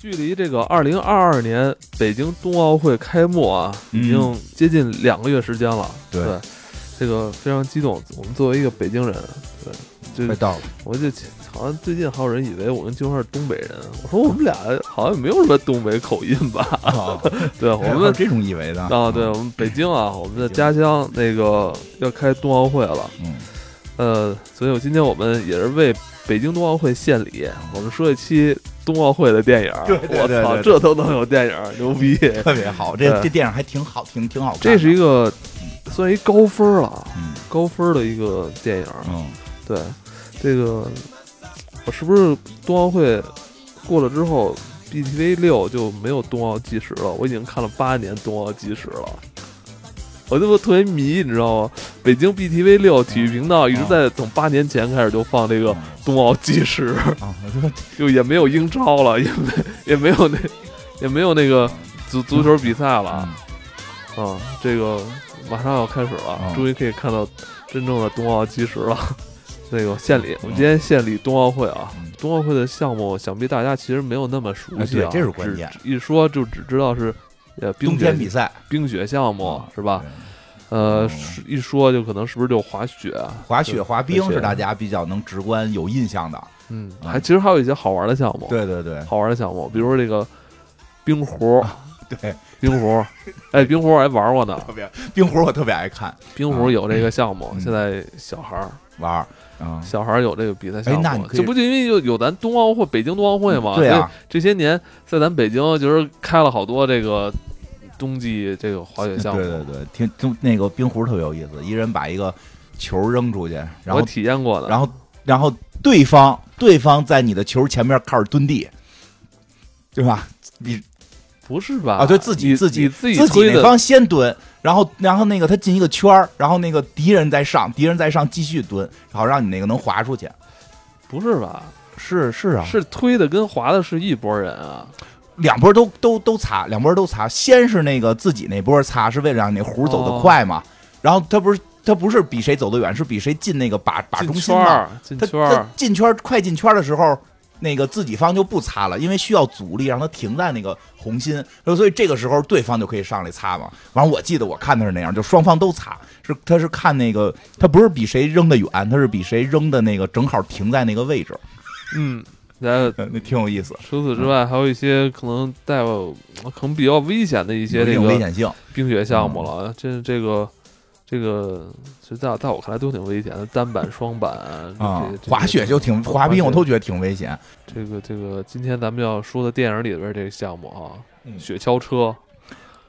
距离这个二零二二年北京冬奥会开幕啊，已经接近两个月时间了。对，这个非常激动。我们作为一个北京人，对，快到了。我就好像最近还有人以为我跟金花是东北人。我说我们俩好像没有什么东北口音吧？对，我们这种以为的啊。对，我们北京啊，我们的家乡那个要开冬奥会了。嗯，呃，所以我今天我们也是为北京冬奥会献礼。我们说一期。冬奥会的电影，我操，这都能有电影，牛逼，特别好。这这电影还挺好，挺挺好看。这是一个算一高分了，高分的一个电影。嗯，对，这个我是不是冬奥会过了之后，BTV 六就没有冬奥计时了？我已经看了八年冬奥计时了。我这不特别迷，你知道吗？北京 BTV 六体育频道一直在从八年前开始就放这个冬奥计时，就也没有英超了，也没也没有那也没有那个足足球比赛了，啊，这个马上要开始了，终于可以看到真正的冬奥计时了。那个献礼，我们今天献礼冬奥会啊，冬奥会的项目想必大家其实没有那么熟悉啊，这是关键，一说就只知道是。呃，冬天比赛，冰雪项目是吧？呃，一说就可能是不是就滑雪、滑雪、滑冰是大家比较能直观有印象的。嗯，还其实还有一些好玩的项目。对对对，好玩的项目，比如说这个冰壶。对，冰壶。哎，冰壶我还玩过呢。特别冰壶我特别爱看。冰壶有这个项目，现在小孩玩。小孩有这个比赛项目，这不就因为有有咱冬奥会、北京冬奥会嘛？对啊，这些年在咱北京就是开了好多这个冬季这个滑雪项目。对对对，听冬那个冰壶特别有意思，一人把一个球扔出去，然后体验过的，然后然后对方对方在你的球前面开始蹲地，对吧？你不是吧？啊，对自己自己自己那方先蹲。然后，然后那个他进一个圈儿，然后那个敌人再上，敌人再上继续蹲，好让你那个能滑出去。不是吧？是是啊，是推的跟滑的是一拨人啊，两波都都都擦，两波都擦。先是那个自己那波擦，是为了让那弧走得快嘛。然后他不是他不是比谁走得远，是比谁进那个把把中心嘛。进圈他进圈快进圈的时候。那个自己方就不擦了，因为需要阻力让它停在那个红心，所以这个时候对方就可以上来擦嘛。完了，我记得我看的是那样，就双方都擦，是他是看那个，他不是比谁扔的远，他是比谁扔的那个正好停在那个位置。嗯，那 那挺有意思。除此之外，还有一些可能带有可能比较危险的一些这个危险性冰雪项目了。这这个。这个其实在在我看来都挺危险的，单板、双板啊，滑雪就挺滑冰，我都觉得挺危险。这个这个，今天咱们要说的电影里边这个项目啊，雪橇车，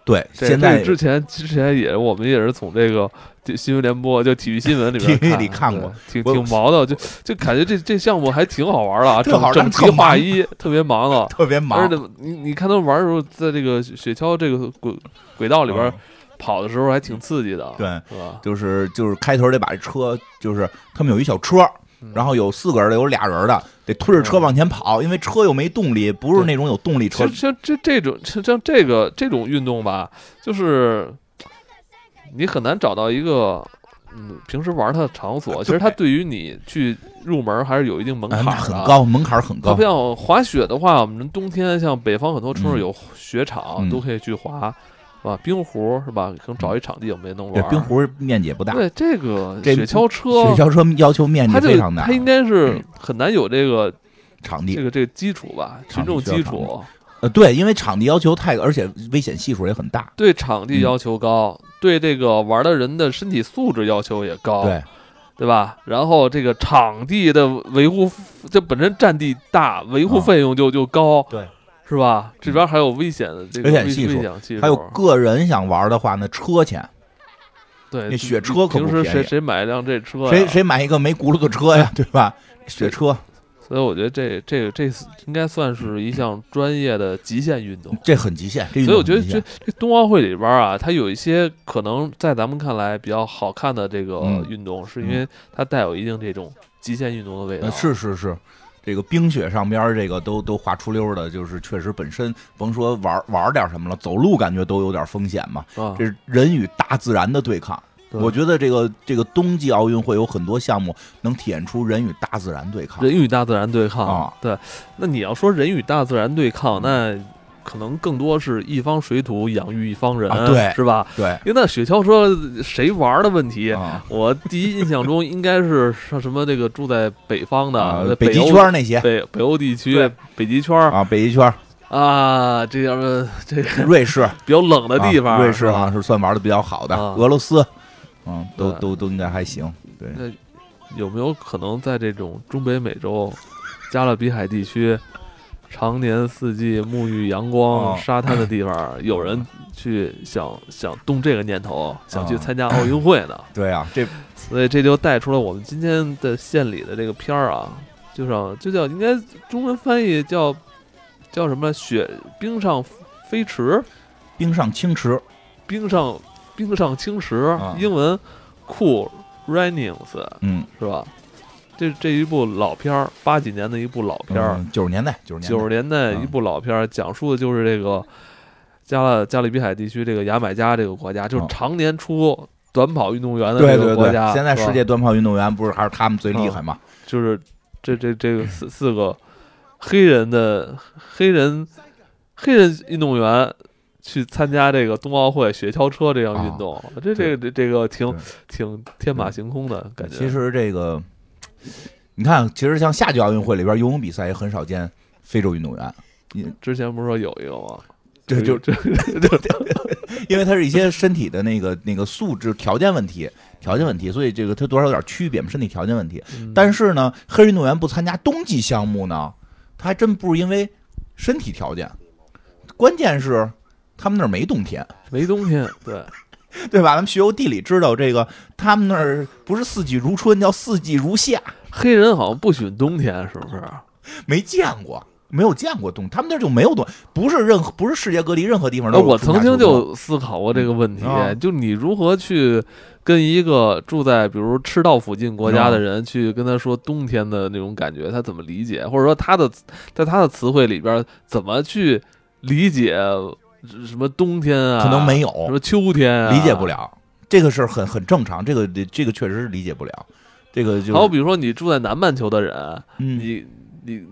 对，现在之前之前也我们也是从这个新闻联播就体育新闻里边 里看过，挺挺毛的，就就感觉这这项目还挺好玩的啊，正好整齐划一，特别忙的，特别忙。而且你你看他们玩的时候，在这个雪橇这个轨轨道里边。跑的时候还挺刺激的，对，是吧？就是就是开头得把这车，就是他们有一小车，然后有四个人的，有俩人的，得推着车往前跑，因为车又没动力，不是那种有动力车。像这这种像这个这种运动吧，就是你很难找到一个嗯平时玩它的场所。其实它对于你去入门还是有一定门槛的，很高，门槛很高。不像滑雪的话，我们冬天像北方很多城市有雪场，都可以去滑。是吧？冰壶是吧？可能找一场地我们也能玩。冰壶面积也不大。对这个雪橇车，雪橇车要求面积非常大。它应该是很难有这个场地，这个这个基础吧？群众基础。呃，对，因为场地要求太，而且危险系数也很大。对场地要求高，对这个玩的人的身体素质要求也高。对，对吧？然后这个场地的维护，这本身占地大，维护费用就就高。对。是吧？这边还有危险的这个危险系数，还有个人想玩的话，那车钱。对，那雪车可平时谁谁买一辆这车？谁谁买一个没轱辘的车呀？对吧？雪车。所以我觉得这这个这应该算是一项专业的极限运动。这很极限。所以我觉得这这冬奥会里边啊，它有一些可能在咱们看来比较好看的这个运动，是因为它带有一定这种极限运动的味道。是是是。这个冰雪上边这个都都滑出溜的，就是确实本身甭说玩玩点什么了，走路感觉都有点风险嘛。这是人与大自然的对抗。我觉得这个这个冬季奥运会有很多项目能体现出人与大自然对抗人与大自然对抗。啊对，那你要说人与大自然对抗，那可能更多是一方水土养育一方人，啊对是吧？对。因为那雪橇车谁玩的问题，啊。我第一印象中应该是像什么这个住在北方的、啊北极圈那些。北北欧地区北极圈。啊，北极圈、啊，这什么这个 瑞士。比较冷的地方，啊瑞士是吧好像是算玩的比较好的，啊。俄罗斯，嗯，都都都应该还行。对，那有没有可能在这种中北美洲、加勒比海地区，常年四季沐浴阳光、哦。沙滩的地方，有人去想想动这个念头，想去啊参加奥运会呢？对啊，这所以这就带出了我们今天的县里的这个片儿啊，就是就叫应该中文翻译叫叫什么雪冰上飞驰，冰上清池。冰上冰上青石，啊。英文 Cool Runnings 嗯，是吧？这这一部老片儿，八几年的一部老片儿，嗯九十年代，九十九十年代，嗯年代一部老片儿，讲述的就是这个加勒加勒比海地区这个牙买加这个国家，就是哦常年出短跑运动员的这个国家。，现在世界短跑运动员不是还是他们最厉害吗？就是这这这个四四个黑人的黑人黑人运动员去参加这个冬奥会雪橇车这项运动，这这个这这个挺挺天马行空的感觉。其实这个，你看，其实像夏季奥运会里边游泳比赛也很少见非洲运动员，你之前不是说有一个吗？这就这 因为它是一些身体的那个那个素质条件问题，条件问题，所以这个它多少有点区别嘛，身体条件问题。嗯但是呢，黑人运动员不参加冬季项目呢，他还真不是因为身体条件，关键是他们那儿没冬天，没冬天，对，对吧？咱们学过地理知道这个，他们那儿不是四季如春，叫四季如夏，黑人好像不喜欢冬天，是不是？没见过。没有见过冬，他们那儿就没有冬，不是任何不是世界各地任何地方都呃，我曾经就思考过这个问题，啊就你如何去跟一个住在比如赤道附近国家的人去跟他说冬天的那种感觉，他怎么理解，或者说他的在他的词汇里边怎么去理解什么冬天啊，可能没有什么秋天啊，理解不。了，这个事儿很很正常，这个这个确实是理解不了，这个就还有比如说你住在南半球的人，嗯你你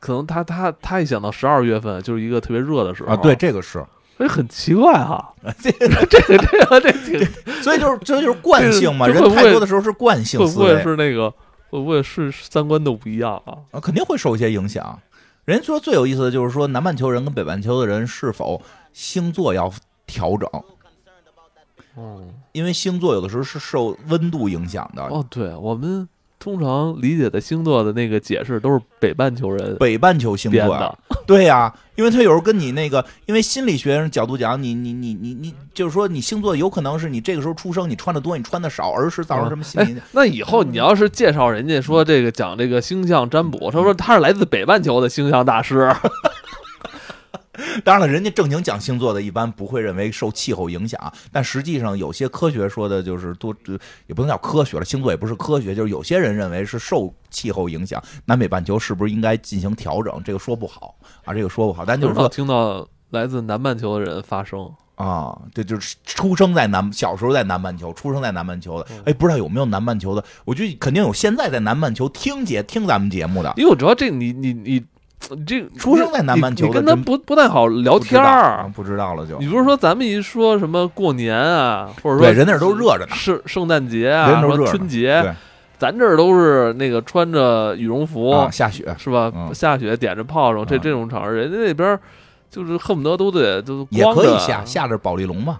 可能他他他一想到十二月份就是一个特别热的时候啊，对，，这个是，所以很奇怪哈，这个这个这个这挺所以就是这就是惯性嘛，人太多的时候是惯性会不会思维是那个会不会是三观都不一样啊？啊，肯定会受一些影响。人家说最有意思的就是说，南半球人跟北半球的人是否星座要调整，嗯，因为星座有的时候是受温度影响的。哦，对，我们通常理解的星座的那个解释都是北半球人北半球星座的，对呀、因为他有时候跟你那个，因为心理学角度讲，你你你你你，就是说你星座有可能是你这个时候出生，你穿的多，你穿的少，儿时造成什么心理？哎，那以后你要是介绍人家说这个讲这个星象占卜，他说他是来自北半球的星象大师，当然了，人家正经讲星座的，一般不会认为受气候影响，但实际上有些科学说的就是多，呃也不能叫科学了，星座也不是科学，就是有些人认为是受气候影响，南北半球是不是应该进行调整？这个说不好啊，这个说不好，但就是说听到来自南半球的人发声。啊，这就是出生在南，小时候在南半球，出生在南半球的，哎，不知道有没有南半球的？我觉得肯定有，现在在南半球听节听咱们节目的，因为我主要这你你你你这出生在南半球跟他不不太好聊天儿啊。不知道了就你不是说咱们一说什么过年啊，或者说对，人那儿都热着呢，圣圣诞节啊，春节，咱这儿都是那个穿着羽绒服，啊，下雪是吧？嗯下雪点着炮仗，这嗯这种场合，人家那边就是恨不得都得都也光着可以下，下着保丽龙嘛。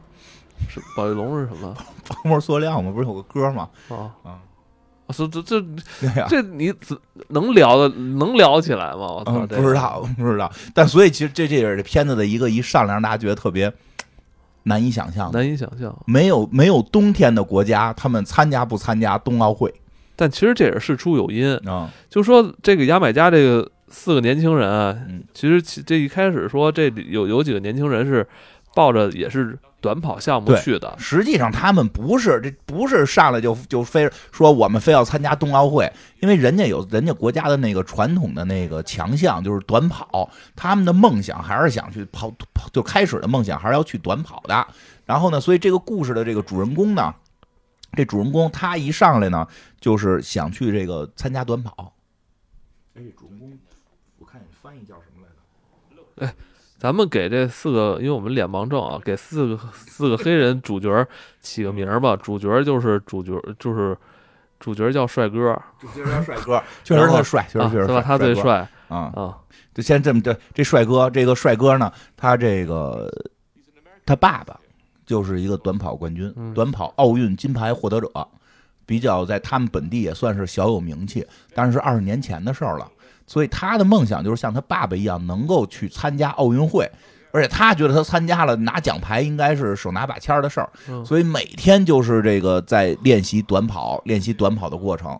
是宝丽龙是什么 泡沫塑料嘛，不是有个歌吗？啊？啊，这这 这、这你怎能聊的能聊起来吗？我操，嗯，不知道，不知道。但所以其实这这也是这片子的一个一上来让大家觉得特别难以想象。难以想象。没有没有冬天的国家，他们参加不参加冬奥会但其实这也是事出有因，啊？就说这个牙买加这个四个年轻人啊，嗯其实其这一开始说这里有有几个年轻人是抱着也是短跑项目去的，实际上他们不是这不是上来就就非说我们非要参加冬奥会，因为人家有人家国家的那个传统的那个强项就是短跑，他们的梦想还是想去跑跑，就开始的梦想还是要去短跑的。然后呢，所以这个故事的这个主人公呢，这主人公他一上来呢，就是想去这个参加短跑。哎，主人公，我看你翻译叫什么来着？咱们给这四个，因为我们脸盲症啊，给四个四个黑人主角起个名儿吧。主角就是主角，就是主角叫帅哥，主角叫帅哥，确实他帅，确实确实对吧？他最帅啊啊！就先这么这这帅哥，这个帅哥呢，他这个他爸爸就是一个短跑冠军，短跑奥运金牌获得者，比较在他们本地也算是小有名气，但是二十年前的事儿了。所以他的梦想就是像他爸爸一样，能够去参加奥运会，而且他觉得他参加了拿奖牌应该是手拿把掐的事儿，所以每天就是这个在练习短跑，练习短跑的过程，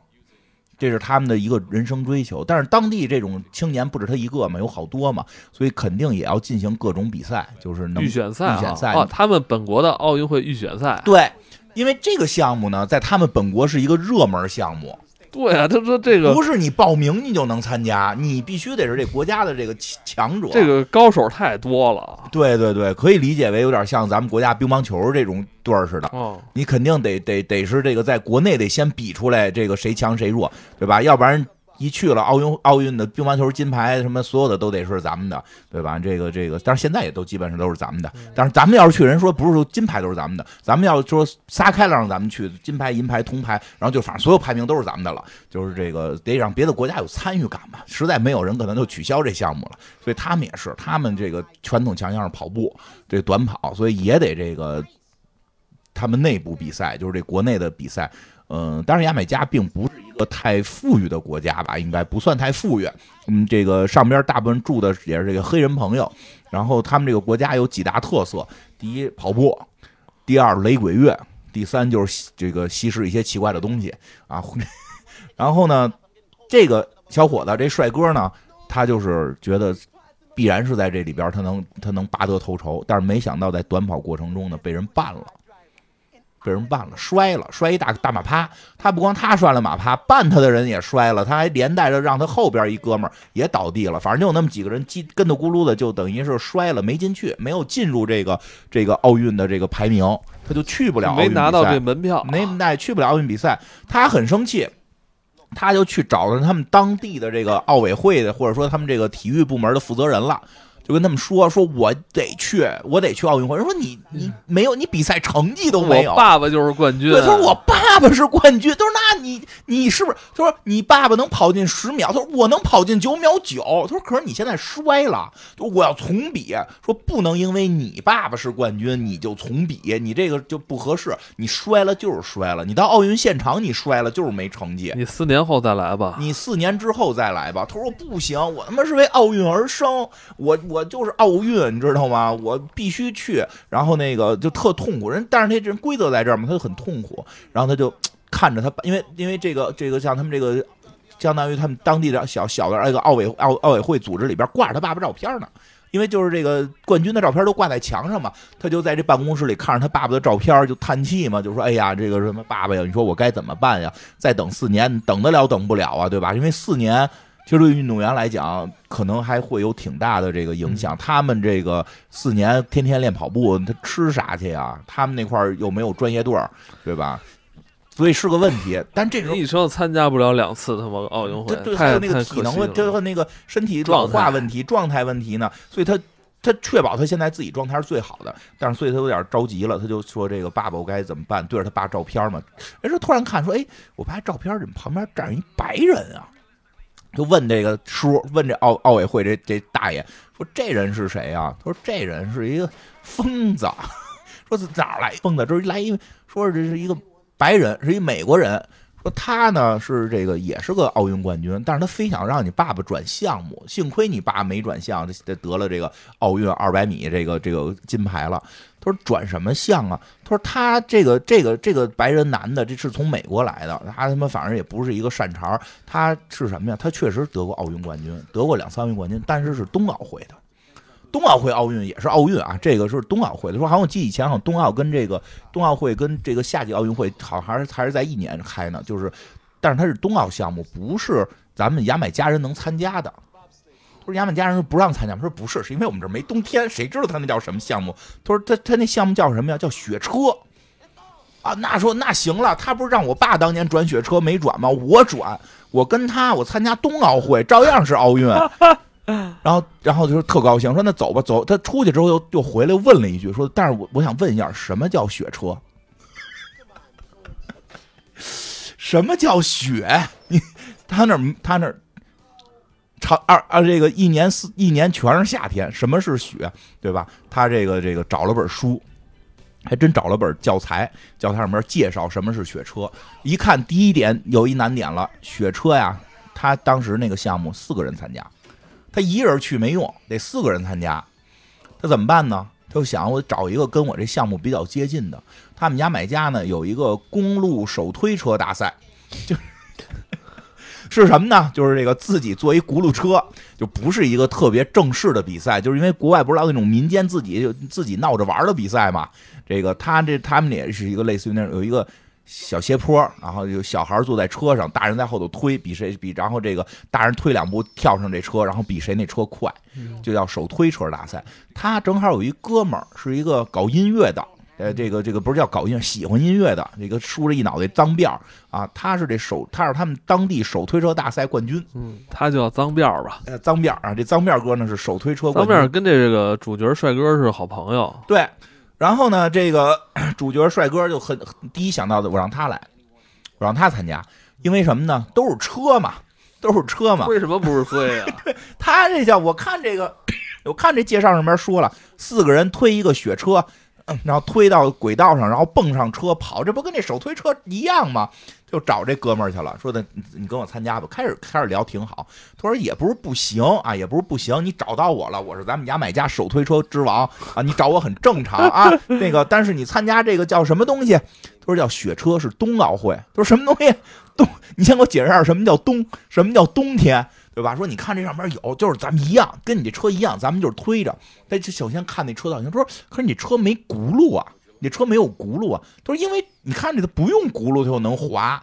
这是他们的一个人生追求。但是当地这种青年不止他一个嘛，有好多嘛，所以肯定也要进行各种比赛，就是预选赛，预选赛啊，他们本国的奥运会预选赛，对，因为这个项目呢，在他们本国是一个热门项目。对啊，他说这个不是你报名你就能参加，你必须得是这国家的这个强者。这个高手太多了。对对对，可以理解为有点像咱们国家乒乓球这种队儿似的。哦，你肯定得得得是这个在国内得先比出来这个谁强谁弱，对吧？要不然。一去了奥运奥运的乒乓球金牌什么所有的都得是咱们的，对吧？这个这个，但是现在也都基本上都是咱们的。但是咱们要是去，人说不是说金牌都是咱们的，咱们要说撒开了让咱们去，金牌、银牌、铜牌，然后就反正所有排名都是咱们的了。就是这个得让别的国家有参与感嘛。实在没有人，可能就取消这项目了。所以他们也是，他们这个传统强项是跑步，这短跑，所以也得这个他们内部比赛，就是这国内的比赛。嗯，当然牙买加并不是一个太富裕的国家吧，应该不算太富裕。嗯，这个上边大部分住的也是这个黑人朋友。然后他们这个国家有几大特色：第一，跑步；第二，雷鬼乐；第三，就是这个吸食一些奇怪的东西啊。然后呢，这个小伙子，这帅哥呢，他就是觉得必然是在这里边他能他能拔得头筹，但是没想到在短跑过程中呢，被人办了。被人绊了，摔了，摔一大大马趴。他不光他摔了马趴，绊他的人也摔了，他还连带着让他后边一哥们儿也倒地了。反正就有那么几个人，叽跟头咕噜的，就等于是摔了，没进去，没有进入这个这个奥运的这个排名，他就去不了。没拿到这门票，没带去不了奥运比赛。他很生气，他就去找了他们当地的这个奥委会的，或者说他们这个体育部门的负责人了。就跟他们说说，我得去，我得去奥运会。人说你你没有，你比赛成绩都没有。爸爸就是冠军。对，他说我爸爸是冠军。他说那你你是不是？他说你爸爸能跑进十秒。他说我能跑进九秒九。他说可是你现在摔了，说我要重比。说不能因为你爸爸是冠军你就重比，你这个就不合适。你摔了就是摔了，你到奥运现场你摔了就是没成绩。你四年后再来吧。你四年之后再来吧。他说不行，我他妈是为奥运而生，我。我我就是奥运，你知道吗？我必须去，然后那个就特痛苦。人，但是他这规则在这儿嘛，他就很痛苦。然后他就看着他，因为因为这个这个像他们这个，相当于他们当地的小小的那个奥委奥奥委会组织里边挂着他爸爸照片呢。因为就是这个冠军的照片都挂在墙上嘛，他就在这办公室里看着他爸爸的照片，就叹气嘛，就说：“哎呀，这个什么爸爸呀，你说我该怎么办呀？再等四年，等得了等不了啊，对吧？因为四年。”其实对运动员来讲，可能还会有挺大的这个影响。他们这个四年天天练跑步，他吃啥去呀？他们那块儿又没有专业队儿，对吧？所以是个问题。但这种你说参加不了两次他妈奥运会，还有那个体能问，他和那个身体老化问题、状态问题呢。所以他他确保他现在自己状态是最好的，但是所以他有点着急了，他就说：“这个爸爸，我该怎么办？”对着他爸照片嘛，哎，说突然看说：“哎，我爸照片怎么旁边站一白人啊？”就问这个叔，问这奥奥委会这这大爷说：“这人是谁啊？”他说：“这人是一个疯子。”说是：“哪来疯子？这来一说这是一个白人，是一美国人。说他呢是这个也是个奥运冠军，但是他非想让你爸爸转项目，幸亏你爸没转项，得得了这个奥运二百米这个这个金牌了。”他说转什么项啊？他说他这个这个这个白人男的，这是从美国来的，他他妈反正也不是一个善茬他是什么呀？他确实得过奥运冠军，得过两三位冠军，但是是冬奥会的。冬奥会奥运也是奥运啊，这个是冬奥会的。说好像我记以前好像冬奥跟这个冬奥会跟这个夏季奥运会好还是还是在一年开呢，就是，但是它是冬奥项目，不是咱们牙买加人能参加的。不是牙买加人不让参加，他说不是，是因为我们这没冬天，谁知道他那叫什么项目？他说他他那项目叫什么呀？叫雪车。啊，那说那行了，他不是让我爸当年转雪车没转吗？我转，我跟他我参加冬奥会，照样是奥运。然后，然后就是特高兴，说那走吧，走。他出去之后又又回来问了一句，说但是我我想问一下，什么叫雪车？什么叫雪？你他那他那长二啊，这个一年四一年全是夏天，什么是雪？对吧？他这个这个找了本书。还真找了本教材，教材上面介绍什么是雪车。一看第一点有一难点了，雪车呀，他当时那个项目四个人参加，他一人去没用，得四个人参加。他怎么办呢？他就想我找一个跟我这项目比较接近的。他们家买家呢有一个公路手推车大赛，就。是 是什么呢？就是这个自己做一轱辘车，就不是一个特别正式的比赛，就是因为国外不是老那种民间自己就自己闹着玩的比赛嘛。这个他这他们也是一个类似于那种有一个小斜坡，然后有小孩坐在车上，大人在后头推，比谁比，然后这个大人推两步跳上这车，然后比谁那车快，就叫手推车大赛。他正好有一哥们儿是一个搞音乐的。呃，这个这个不是叫搞音乐，喜欢音乐的，这个梳着一脑袋脏辫儿啊，他是这手，他是他们当地手推车大赛冠军。嗯，他叫脏辫儿吧？呃，脏辫儿啊，这脏辫儿哥呢是手推车冠军。脏辫儿跟这个主角帅哥是好朋友。对，然后呢，这个 主角帅哥就很第一想到的，我让他来，我让他参加，因为什么呢？都是车嘛，都是车嘛。为什么不是推呀？他这叫我看这个，我看这介绍上面说了，四个人推一个雪车。然后推到轨道上，然后蹦上车跑，这不跟那手推车一样吗？就找这哥们儿去了，说的你跟我参加吧。开始开始聊挺好，他说也不是不行啊，也不是不行，你找到我了，我是咱们家买家手推车之王啊，你找我很正常啊。那个，但是你参加这个叫什么东西？他说叫雪车，是冬奥会。他说什么东西？冬？你先给我解释一下什么叫冬？什么叫冬天？对吧？说你看这上面有，就是咱们一样，跟你这车一样，咱们就是推着。他首先看那车造型，他说：“可是你车没轱辘啊，你车没有轱辘啊。”他说：“因为你看这它不用轱辘，它就能滑。”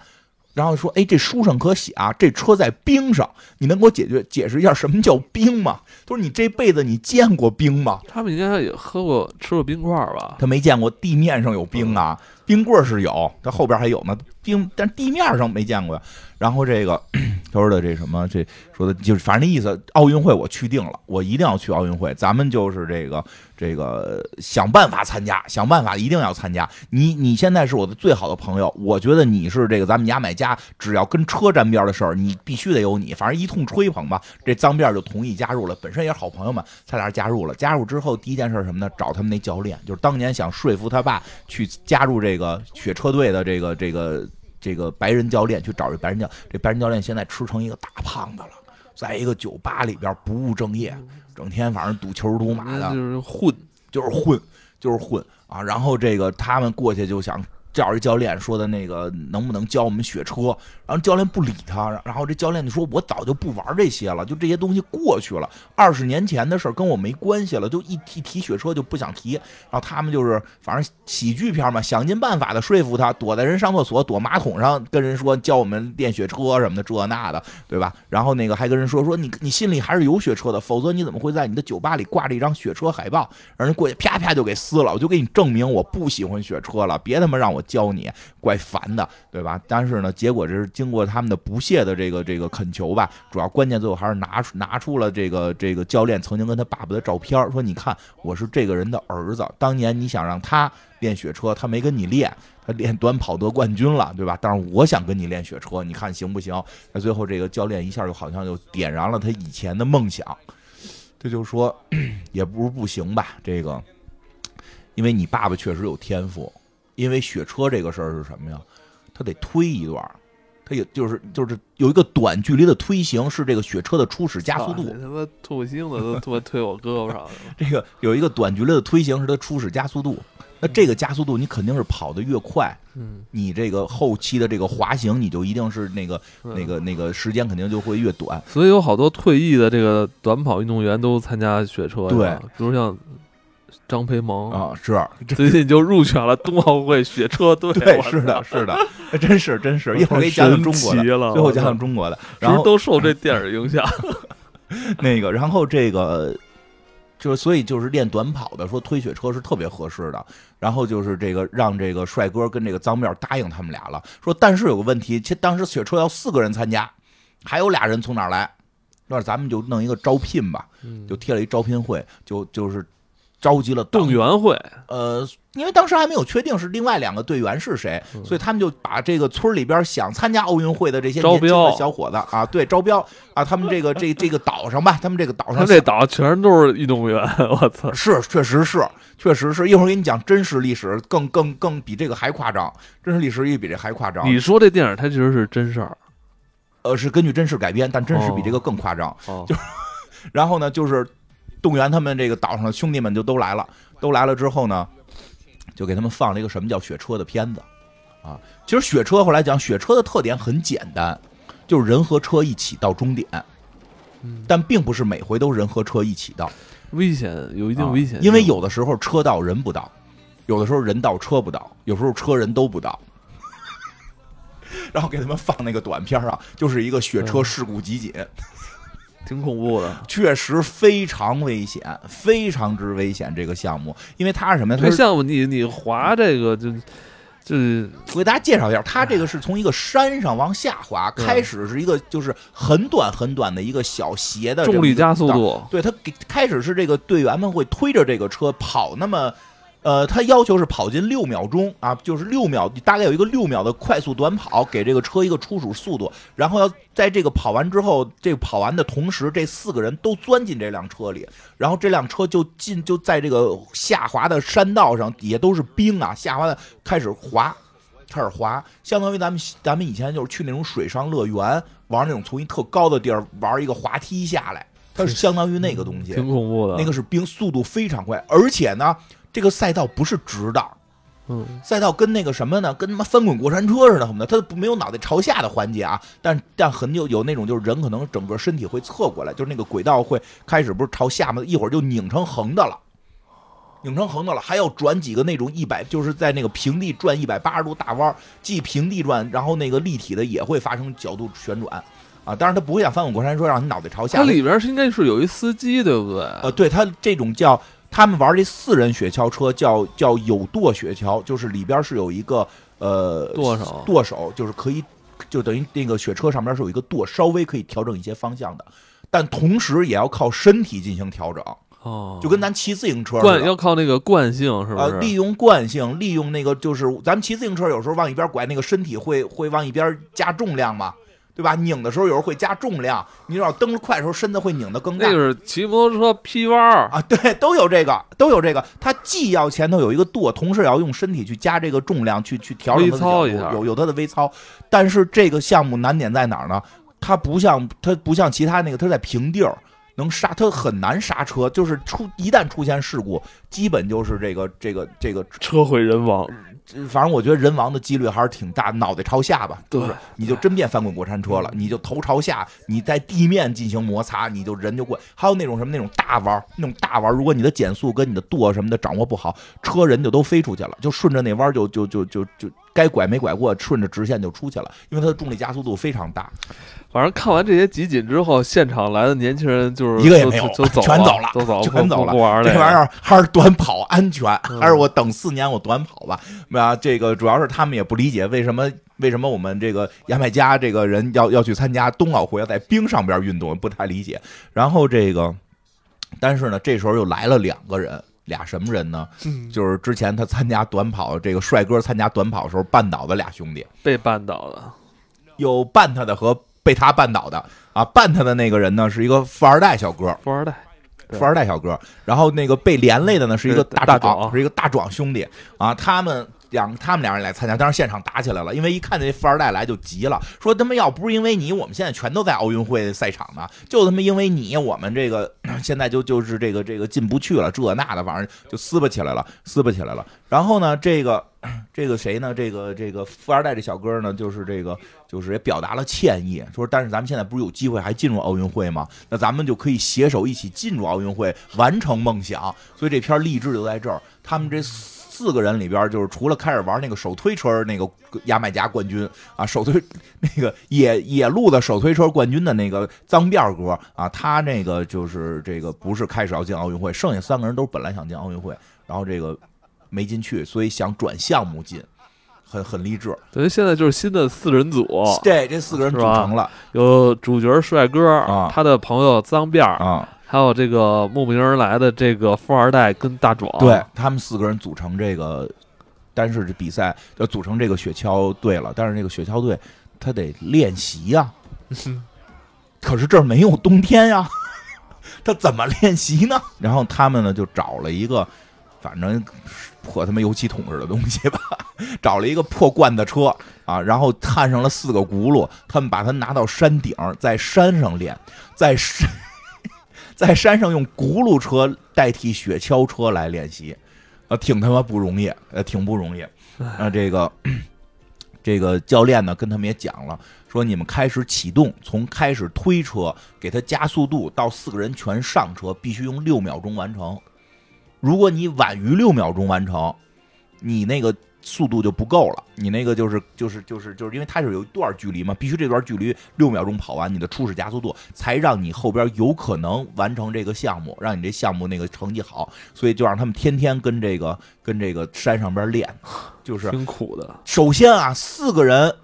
然后说：“哎，这书上可写啊，这车在冰上，你能给我解决解释一下什么叫冰吗？”他说：“你这辈子你见过冰吗？”他们应该也喝过吃过冰块吧？他没见过地面上有冰啊，冰棍是有，他后边还有呢。冰，但地面上没见过呀。然后这个 他说的这什么，这说的就是反正那意思，奥运会我去定了，我一定要去奥运会。咱们就是这个这个想办法参加，想办法一定要参加。你你现在是我的最好的朋友，我觉得你是这个咱们牙买加，只要跟车沾边的事儿，你必须得有你。反正一通吹捧吧，这脏辫就同意加入了。本身也是好朋友嘛，他俩加入了。加入之后第一件事什么呢？找他们那教练，就是当年想说服他爸去加入这个雪车队的这个这个。这个白人教练去找这白人教，这白人教练现在吃成一个大胖子了，在一个酒吧里边不务正业，整天反正赌球赌马的，就是混，就是混，就是混啊！然后这个他们过去就想。叫这教练说的那个能不能教我们雪车？然后教练不理他，然后这教练就说：“我早就不玩这些了，就这些东西过去了，二十年前的事儿跟我没关系了，就一提提雪车就不想提。”然后他们就是反正喜剧片嘛，想尽办法的说服他，躲在人上厕所、躲马桶上跟人说教我们练雪车什么的这那的，对吧？然后那个还跟人说说你你心里还是有雪车的，否则你怎么会在你的酒吧里挂着一张雪车海报？让人过去啪啪就给撕了，我就给你证明我不喜欢雪车了，别他妈让我。教你怪烦的，对吧？但是呢，结果这是经过他们的不懈的这个这个恳求吧。主要关键最后还是拿出拿出了这个这个教练曾经跟他爸爸的照片，说你看我是这个人的儿子。当年你想让他练雪车，他没跟你练，他练短跑得冠军了，对吧？但是我想跟你练雪车，你看行不行？那最后这个教练一下就好像就点燃了他以前的梦想，他就说 也不是不行吧，这个因为你爸爸确实有天赋。因为雪车这个事儿是什么呀？它得推一段，它也就是就是有一个短距离的推行，是这个雪车的初始加速度。他妈吐星子都他妈推我胳膊上了。这个有一个短距离的推行是它初始加速度，那这个加速度你肯定是跑得越快，嗯，你这个后期的这个滑行你就一定是那个那个那个时间肯定就会越短。所以有好多退役的这个短跑运动员都参加雪车，对，比如像。张培萌啊，是 最近就入选了冬奥会雪车队。对，是的，是的，真是，真是。一会儿给你讲讲中国的，最后讲讲中国的，然后都受这电影影响。那个，然后这个就是所以就是练短跑的，说推雪车是特别合适的。然后就是这个让这个帅哥跟这个脏面答应他们俩了，说但是有个问题，其实当时雪车要四个人参加，还有俩人从哪儿来？那咱们就弄一个招聘吧，就贴了一招聘会，就就是召集了动员会，呃，因为当时还没有确定是另外两个队员是谁，嗯所以他们就把这个村里边想参加奥运会的这些招年轻的标小伙子啊，对，招标啊，他们这个这这个岛上吧，他们这个岛上他这岛全都是运动员，我操！是，确实是，确实是。一会儿给你讲真实历史，更更更比这个还夸张，真实历史也比这还夸张。你说这电影它其实是真事儿呃，是根据真事改编，但真实比这个更夸张。哦，然后呢，就是动员他们这个岛上的兄弟们就都来了，都来了之后呢，就给他们放了一个什么叫雪车的片子。啊。其实雪车后来讲，雪车的特点很简单，就是人和车一起到终点，嗯。但并不是每回都人和车一起到，危险有一定危险，啊因为有的时候车到人不到，有的时候人到车不到，有时候车人都不到。然后给他们放那个短片啊，就是一个雪车事故集锦，挺恐怖的。确实非常危险，非常之危险。这个项目，因为它是什么呀？它是项目你你滑这个就就是我给大家介绍一下，它这个是从一个山上往下滑，嗯开始是一个就是很短很短的一个小斜的重力加速度，对它给开始是这个队员们会推着这个车跑那么。呃，他要求是跑进六秒钟啊，就是六秒，大概有一个六秒的快速短跑，给这个车一个初始速度，然后要在这个跑完之后，这个跑完的同时，这四个人都钻进这辆车里，然后这辆车就进就在这个下滑的山道上，底下都是冰啊，下滑的开始滑，开始滑，相当于咱们咱们以前就是去那种水上乐园玩那种从一特高的地儿玩一个滑梯下来，它是相当于那个东西，挺恐怖的。那个是冰，速度非常快，而且呢，这个赛道不是直道，嗯，赛道跟那个什么呢，跟他妈翻滚过山车似的，什么的，它没有脑袋朝下的环节啊，但但很有有那种就是人可能整个身体会侧过来，就是那个轨道会开始不是朝下吗？一会儿就拧成横的了。拧成横的了，还要转几个那种一百，就是在那个平地转一百八十度大弯儿，既平地转，然后那个立体的也会发生角度旋转，啊，当然它不会像翻滚过山车让你脑袋朝下。它里边是应该是有一司机，对不对？呃，对，它这种叫他们玩这四人雪橇车叫叫有舵雪橇，就是里边是有一个呃舵手舵手就是可以就等于那个雪车上面是有一个舵，稍微可以调整一些方向的，但同时也要靠身体进行调整，哦，就跟咱骑自行车。惯要靠那个惯性，是吧啊、是？利用惯性，利用那个就是咱们骑自行车，有时候往一边拐，那个身体会会往一边加重量嘛，对吧？拧的时候有时候会加重量，你要蹬得快的时候，身子会拧得更大。那个是骑摩托车劈弯儿，啊，对，都有这个，都有这个。它既要前头有一个舵，同时也要用身体去加这个重量，去去调整它的角度有有它的微操。但是这个项目难点在哪儿呢？它不像它不像其他那个，它在平地儿能刹，它很难刹车。就是出一旦出现事故，基本就是这个这个这个车毁人亡。反正我觉得人亡的几率还是挺大，脑袋朝下吧，对就是你就真变翻滚过山车了，你就头朝下，你在地面进行摩擦，你就人就过。还有那种什么那种大弯儿，那种大弯儿，如果你的减速跟你的舵什么的掌握不好，车人就都飞出去了，就顺着那弯儿就就就就就该拐没拐过，顺着直线就出去了，因为它的重力加速度非常大。反正看完这些集锦之后，现场来的年轻人就是一个也没有就走全走了都走，全走了不不玩这玩意儿还是短跑安全，嗯还是我等四年我短跑吧。啊，这个主要是他们也不理解为什么为什么我们这个牙买加这个人要要去参加冬奥会，要在冰上边运动，不太理解。然后这个，但是呢，这时候又来了两个人。俩什么人呢？嗯就是之前他参加短跑，这个帅哥参加短跑的时候绊倒的俩兄弟，被绊倒的，有绊他的和被他绊倒的啊。绊他的那个人呢，是一个富二代小哥，富二代，富二代小哥，然后那个被连累的呢是一个大壮是一个大壮兄弟啊。他们两他们两人来参加，当时现场打起来了，因为一看见这富二代来就急了，说他妈要不是因为你，我们现在全都在奥运会赛场呢，就他妈因为你，我们这个 现在就就是这个这个进不去了，这那的，反正就撕巴起来了，撕巴起来了。然后呢，这个 这个谁呢？这个这个富二代这小哥呢，就是这个就是也表达了歉意，说但是咱们现在不是有机会还进入奥运会吗？那咱们就可以携手一起进入奥运会，完成梦想。所以这片励志就在这儿，他们这四个人里边，就是除了开始玩那个手推车那个牙买加冠军啊，手推那个野野路的手推车冠军的那个脏辫哥啊，他那个就是这个不是开始要进奥运会，剩下三个人都是本来想进奥运会，然后这个没进去，所以想转项目进，很很励志。等于现在就是新的四人组，对，这四个人组成了有主角帅哥啊他的朋友脏辫儿，啊。还有这个慕名而来的这个富二代跟大壮，对他们四个人组成这个，但是这比赛要组成这个雪橇队了。但是这个雪橇队他得练习呀、可是这儿没有冬天呀，他怎么练习呢？然后他们呢就找了一个，反正破他妈油漆桶似的东西吧，找了一个破罐子车啊，然后焊上了四个轱辘，他们把它拿到山顶，在山上练，在山。在山上用轱辘车代替雪橇车来练习，呃，挺他妈不容易，呃，挺不容易。啊，这个这个教练呢跟他们也讲了，说你们开始启动，从开始推车给他加速度到四个人全上车，必须用六秒钟完成。如果你晚于六秒钟完成，你那个速度就不够了。你那个就是就是就是就是因为它是有一段距离嘛，必须这段距离六秒钟跑完，你的初始加速度才让你后边有可能完成这个项目，让你这项目那个成绩好。所以就让他们天天跟这个跟这个山上边练，就是挺苦的。首先啊，四个人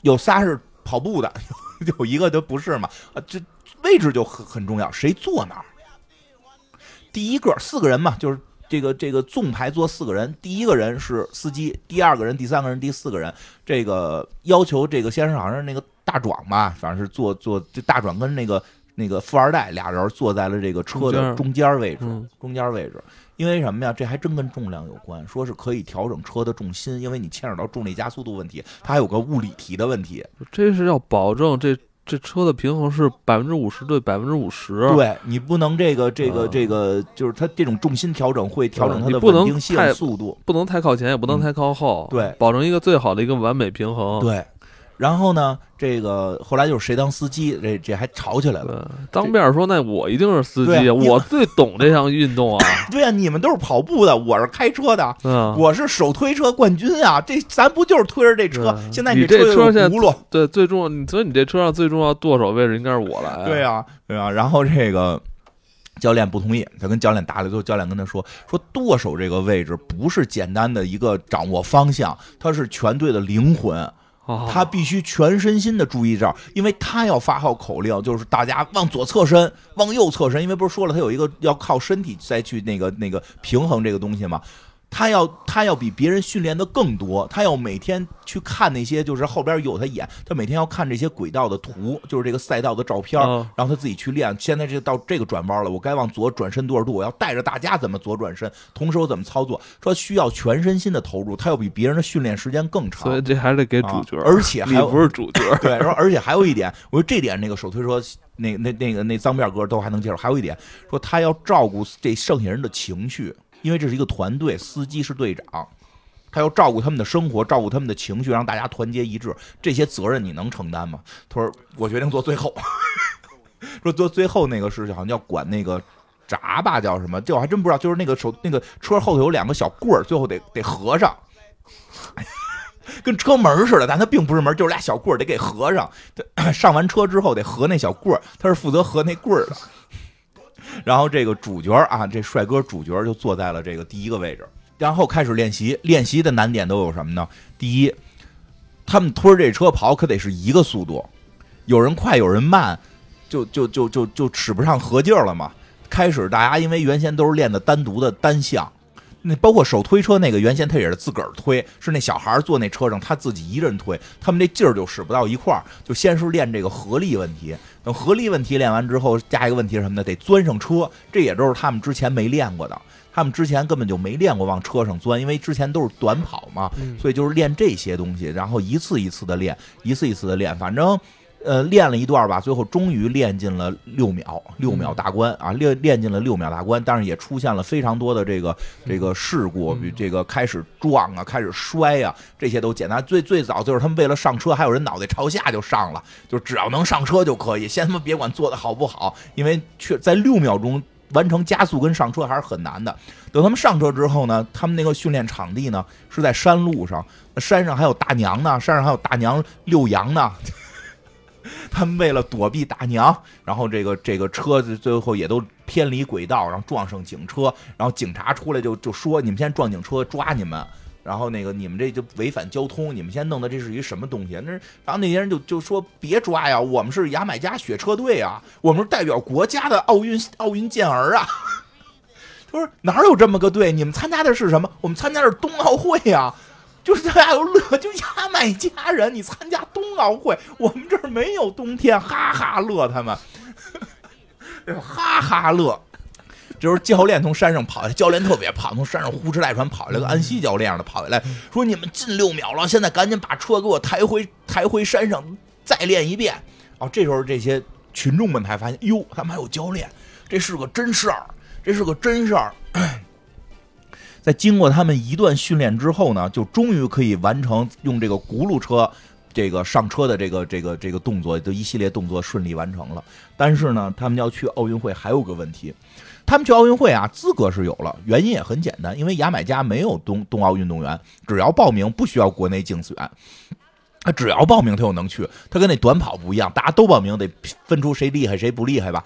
有仨是跑步的，有一个就不是嘛。啊，这位置就很很重要，谁坐哪儿？第一个四个人嘛，就是这个这个纵排坐四个人，第一个人是司机，第二个人、第三个人、第四个人。这个要求这个先生好像是那个大壮吧，反正是坐坐这大壮跟那个那个富二代俩人坐在了这个车的中间位置，嗯中间位置。因为什么呀？这还真跟重量有关，说是可以调整车的重心，因为你牵扯到重力加速度问题，它还有个物理题的问题。这是要保证这这车的平衡是百分之五十对百分之五十。对你不能这个这个啊这个，就是它这种重心调整会调整它的不能稳定性太、速度。不能太靠前，也不能太靠后，嗯对保证一个最好的一个完美平衡。对，然后呢，这个后来就是谁当司机，这这还吵起来了。对，当面说那我一定是司机，我最懂这项运动啊。对呀、你们都是跑步的，我是开车的，嗯，我是手推车冠军啊！这咱不就是推着这车？对现在你这车现在轱辘，对，最重要，所以你这车上最重要舵手位置应该是我来。对呀、对呀、然后这个教练不同意，他跟教练打了，最后教练跟他说说舵手这个位置不是简单的一个掌握方向，它是全队的灵魂。他必须全身心的注意这儿，因为他要发号口令，就是大家往左侧身，往右侧身，因为不是说了他有一个要靠身体再去那个那个平衡这个东西吗？他要他要比别人训练的更多，他要每天去看那些，就是后边有他演，他每天要看这些轨道的图，就是这个赛道的照片，嗯然后他自己去练。现在这到这个转弯了，我该往左转身多少度？我要带着大家怎么左转身，同时我怎么操作？说需要全身心的投入，他要比别人的训练时间更长。所以这还得给主角，啊而且还有不是 主角。对，然后而且还有一点，我说这点那个手推车那那那个那脏辫哥都还能接受。还有一点，说他要照顾这剩下人的情绪，因为这是一个团队，司机是队长，他要照顾他们的生活，照顾他们的情绪，让大家团结一致。这些责任你能承担吗？他说我决定做最后，说做最后那个事情好像要管那个。闸吧叫什么？这我还真不知道。就是那个手那个车后头有两个小棍儿，最后得得合上，跟车门似的，但它并不是门，就是俩小棍儿得给合上。上完车之后得合那小棍儿，他是负责合那棍儿的。然后这个主角啊，这帅哥主角就坐在了这个第一个位置，然后开始练习。练习的难点都有什么呢？第一，他们推着这车跑可得是一个速度，有人快有人慢，就就就就就使不上合劲儿了嘛。开始大家因为原先都是练的单独的单项，那包括手推车那个，原先他也是自个儿推，是那小孩儿坐那车上他自己一人推，他们这劲儿就使不到一块儿，就先是练这个合力问题。等合力问题练完之后，加一个问题是什么呢？得钻上车，这也都是他们之前没练过的。他们之前根本就没练过往车上钻，因为之前都是短跑嘛，嗯所以就是练这些东西，然后一次一次的练，一次一次的练，反正。呃，练了一段吧，最后终于练进了六秒，六秒大关啊，练练进了六秒大关，但是也出现了非常多的这个这个事故，比这个开始撞啊，开始摔啊，这些都简单。最最早就是他们为了上车，还有人脑袋朝下就上了，就只要能上车就可以，先他妈别管做的好不好，因为确在六秒钟完成加速跟上车还是很难的。等他们上车之后呢，他们那个训练场地呢是在山路上，山上还有大娘呢，山上还有大娘遛羊呢。他们为了躲避大娘，然后这个这个车子最后也都偏离轨道，然后撞上警车，然后警察出来就就说：“你们先撞警车，抓你们。”然后那个你们这就违反交通，你们先弄的这是一什么东西？那然后那些人就就说：“别抓呀，我们是牙买加雪车队啊，我们是代表国家的奥运奥运健儿啊。”他说：“哪有这么个队？你们参加的是什么？我们参加的是冬奥会呀。”就是大家都乐，就牙买加人，你参加冬奥会，我们这儿没有冬天，哈哈乐他们，哈哈乐。这时候教练从山上跑下来，教练特别胖，从山上呼哧带喘跑下来，跟安西教练似的跑下来，说：“你们近六秒了，现在赶紧把车给我抬回抬回山上，再练一遍。”哦，这时候这些群众们才发现，哟，他们还有教练，这是个真事儿，这是个真事儿。在经过他们一段训练之后呢，就终于可以完成用这个轱辘车这个上车的这个这个这个动作，就一系列动作顺利完成了。但是呢，他们要去奥运会还有个问题，他们去奥运会啊，资格是有了，原因也很简单，因为牙买加没有冬冬奥运动员，只要报名不需要国内竞选，他只要报名他就能去。他跟那短跑不一样，大家都报名得分出谁厉害谁不厉害吧。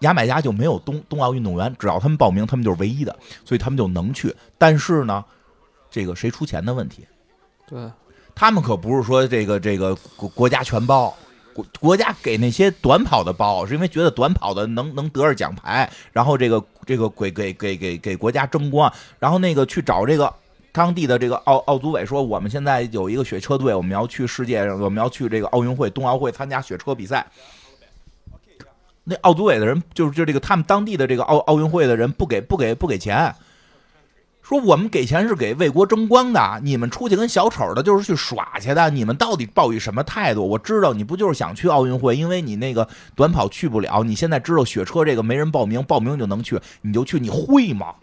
牙买加就没有冬冬奥运动员，只要他们报名，他们就是唯一的，所以他们就能去。但是呢，这个谁出钱的问题，对他们可不是说这个这个国国家全包，国国家给那些短跑的包，是因为觉得短跑的能能得着奖牌，然后这个这个给给给给给国家争光，然后那个去找这个当地的这个奥奥组委说，我们现在有一个雪车队，我们要去世界，我们要去这个奥运会、冬奥会参加雪车比赛。那奥组委的人就是就这个他们当地的这个奥奥运会的人不给不给不给钱，说我们给钱是给为国争光的，你们出去跟小丑的，就是去耍去的。你们到底抱以什么态度？我知道你不就是想去奥运会，因为你那个短跑去不了，你现在知道雪车这个没人报名，报名就能去，你就去。你会吗？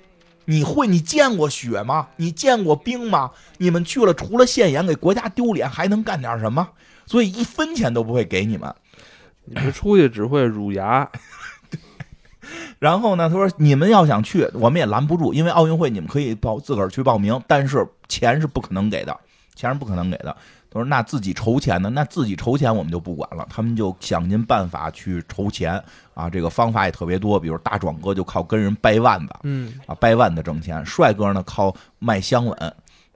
你会？你见过雪吗？你见过冰吗？你们去了，除了现眼给国家丢脸，还能干点什么？所以一分钱都不会给你们。你们出去只会乳牙，然后呢？他说：“你们要想去，我们也拦不住，因为奥运会你们可以报自个儿去报名，但是钱是不可能给的，钱是不可能给的。”他说：“那自己筹钱呢？那自己筹钱我们就不管了。他们就想尽办法去筹钱啊，这个方法也特别多，比如大壮哥就靠跟人掰腕子，嗯啊，掰腕子挣钱；帅哥呢靠卖香吻。”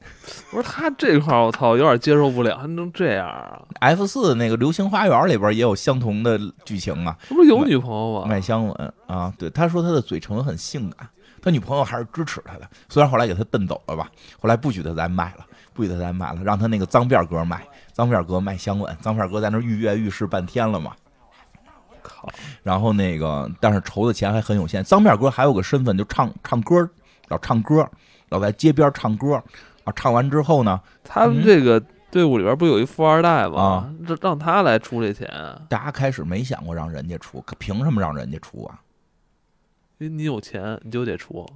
我说他这块儿我操有点接受不了，还能这样啊？F 四那个《流星花园》里边也有相同的剧情啊，这不是有女朋友吗？麦香吻啊，对，他说他的嘴唇很性感，他女朋友还是支持他的，虽然后来给他蹬走了吧，后来不许他再卖了，不许他再卖了，让他那个脏辫哥卖，脏辫哥卖香吻，脏辫哥在那跃跃欲试半天了嘛，靠，然后那个但是筹的钱还很有限，脏辫哥还有个身份就唱唱歌，老唱歌，老在街边唱歌。啊，唱完之后呢？他们这个队伍里边不有一富二代吗？让让他来出这钱。大家开始没想过让人家出，可凭什么让人家出啊？因为你有钱，你就得出。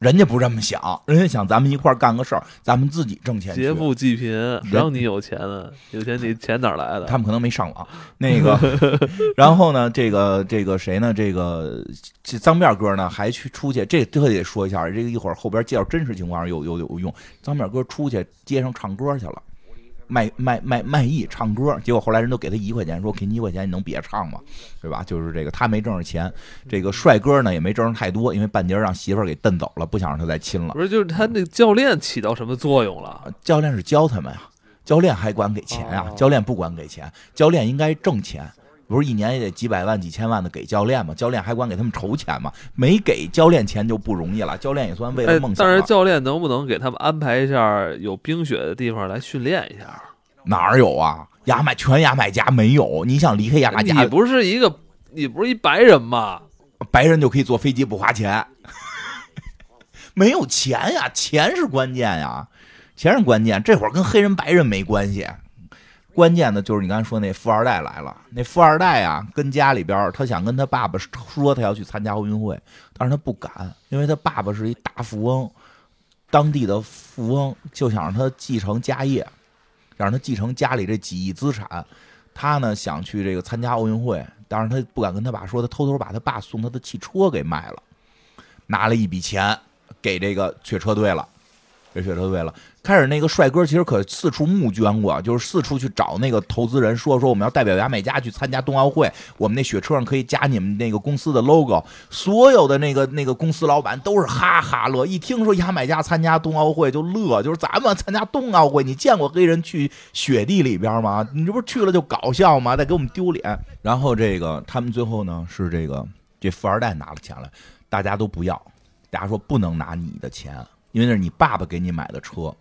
人家不这么想，人家想咱们一块干个事儿，咱们自己挣钱。劫富济贫，让你有钱呢？有钱你钱哪来的？他们可能没上网。那个，然后呢？这个这个谁呢？这个这脏辫哥呢？还去出去？这特得说一下，这个一会儿后边介绍真实情况有有有用。脏辫哥出去街上唱歌去了。卖卖卖卖艺唱歌，结果后来人都给他一块钱，说给你一块钱你能别唱吗？对吧？就是这个，他没挣着钱，这个帅哥呢也没挣着太多，因为半截让媳妇儿给蹬走了，不想让他再亲了。不是，就是他那教练起到什么作用了？教练是教他们呀，教练还管给钱呀？教练不管给钱，教练应该挣钱，不是一年也得几百万几千万的给教练吗？教练还管给他们筹钱吗？没给教练钱就不容易了，教练也算为了梦想。但是教练能不能给他们安排一下有冰雪的地方来训练一下？哪儿有啊？牙买全牙买加没有。你想离开牙买加？你不是一个，你不是一白人吗？白人就可以坐飞机不花钱？没有钱呀，钱是关键呀，钱是关键。这会儿跟黑人白人没关系，关键的就是你刚才说那富二代来了。那富二代啊，跟家里边他想跟他爸爸说他要去参加奥运会，但是他不敢，因为他爸爸是一大富翁，当地的富翁就想让他继承家业。让他继承家里这几亿资产，他呢想去这个参加奥运会，但是他不敢跟他爸说，他偷偷把他爸送他的汽车给卖了。拿了一笔钱给这个雪车队了，这雪车队了。开始那个帅哥其实可四处募捐过，就是四处去找那个投资人，说说我们要代表牙买加去参加冬奥会，我们那雪车上可以加你们那个公司的 logo。所有的那个那个公司老板都是哈哈乐，一听说牙买加参加冬奥会就乐，就是咱们参加冬奥会，你见过黑人去雪地里边吗？你这不是去了就搞笑吗？再给我们丢脸。然后这个他们最后呢是这个这富二代拿了钱来，大家都不要，大家说不能拿你的钱，因为那是你爸爸给你买的车。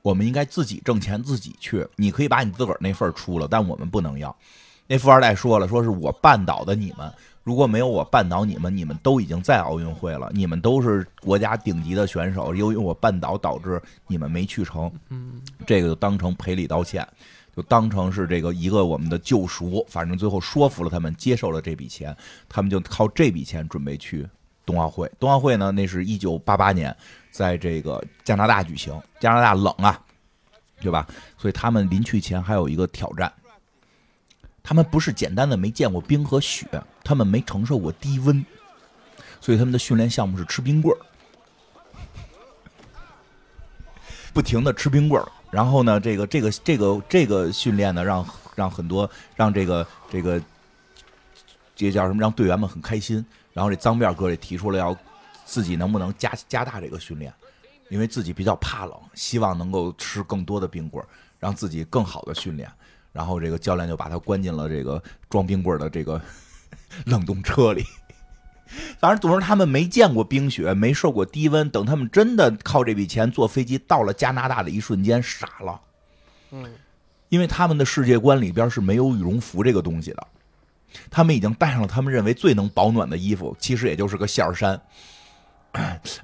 我们应该自己挣钱，自己去。你可以把你自个儿那份出了，但我们不能要。那富二代说了，说是我绊倒的你们，如果没有我绊倒你们，你们都已经在奥运会了，你们都是国家顶级的选手。由于我绊倒，导致你们没去成。嗯，这个就当成赔礼道歉，就当成是这个一个我们的救赎。反正最后说服了他们，接受了这笔钱，他们就靠这笔钱准备去冬奥会。冬奥会呢，那是一九八八年。在这个加拿大举行，加拿大冷啊，对吧？所以他们临去前还有一个挑战，他们不是简单的没见过冰和雪，他们没承受过低温，所以他们的训练项目是吃冰棍儿，不停的吃冰棍儿。然后呢，这个这个这个这个训练呢，让让很多让这个这个这叫什么？让队员们很开心。然后这脏辫哥也提出了要。自己能不能加加大这个训练？因为自己比较怕冷，希望能够吃更多的冰棍儿，让自己更好的训练。然后这个教练就把他关进了这个装冰棍儿的这个 冷冻车里。反正总之他们没见过冰雪，没受过低温。等他们真的靠这笔钱坐飞机到了加拿大的一瞬间，傻了。嗯，因为他们的世界观里边是没有羽绒服这个东西的。他们已经带上了他们认为最能保暖的衣服，其实也就是个线衫。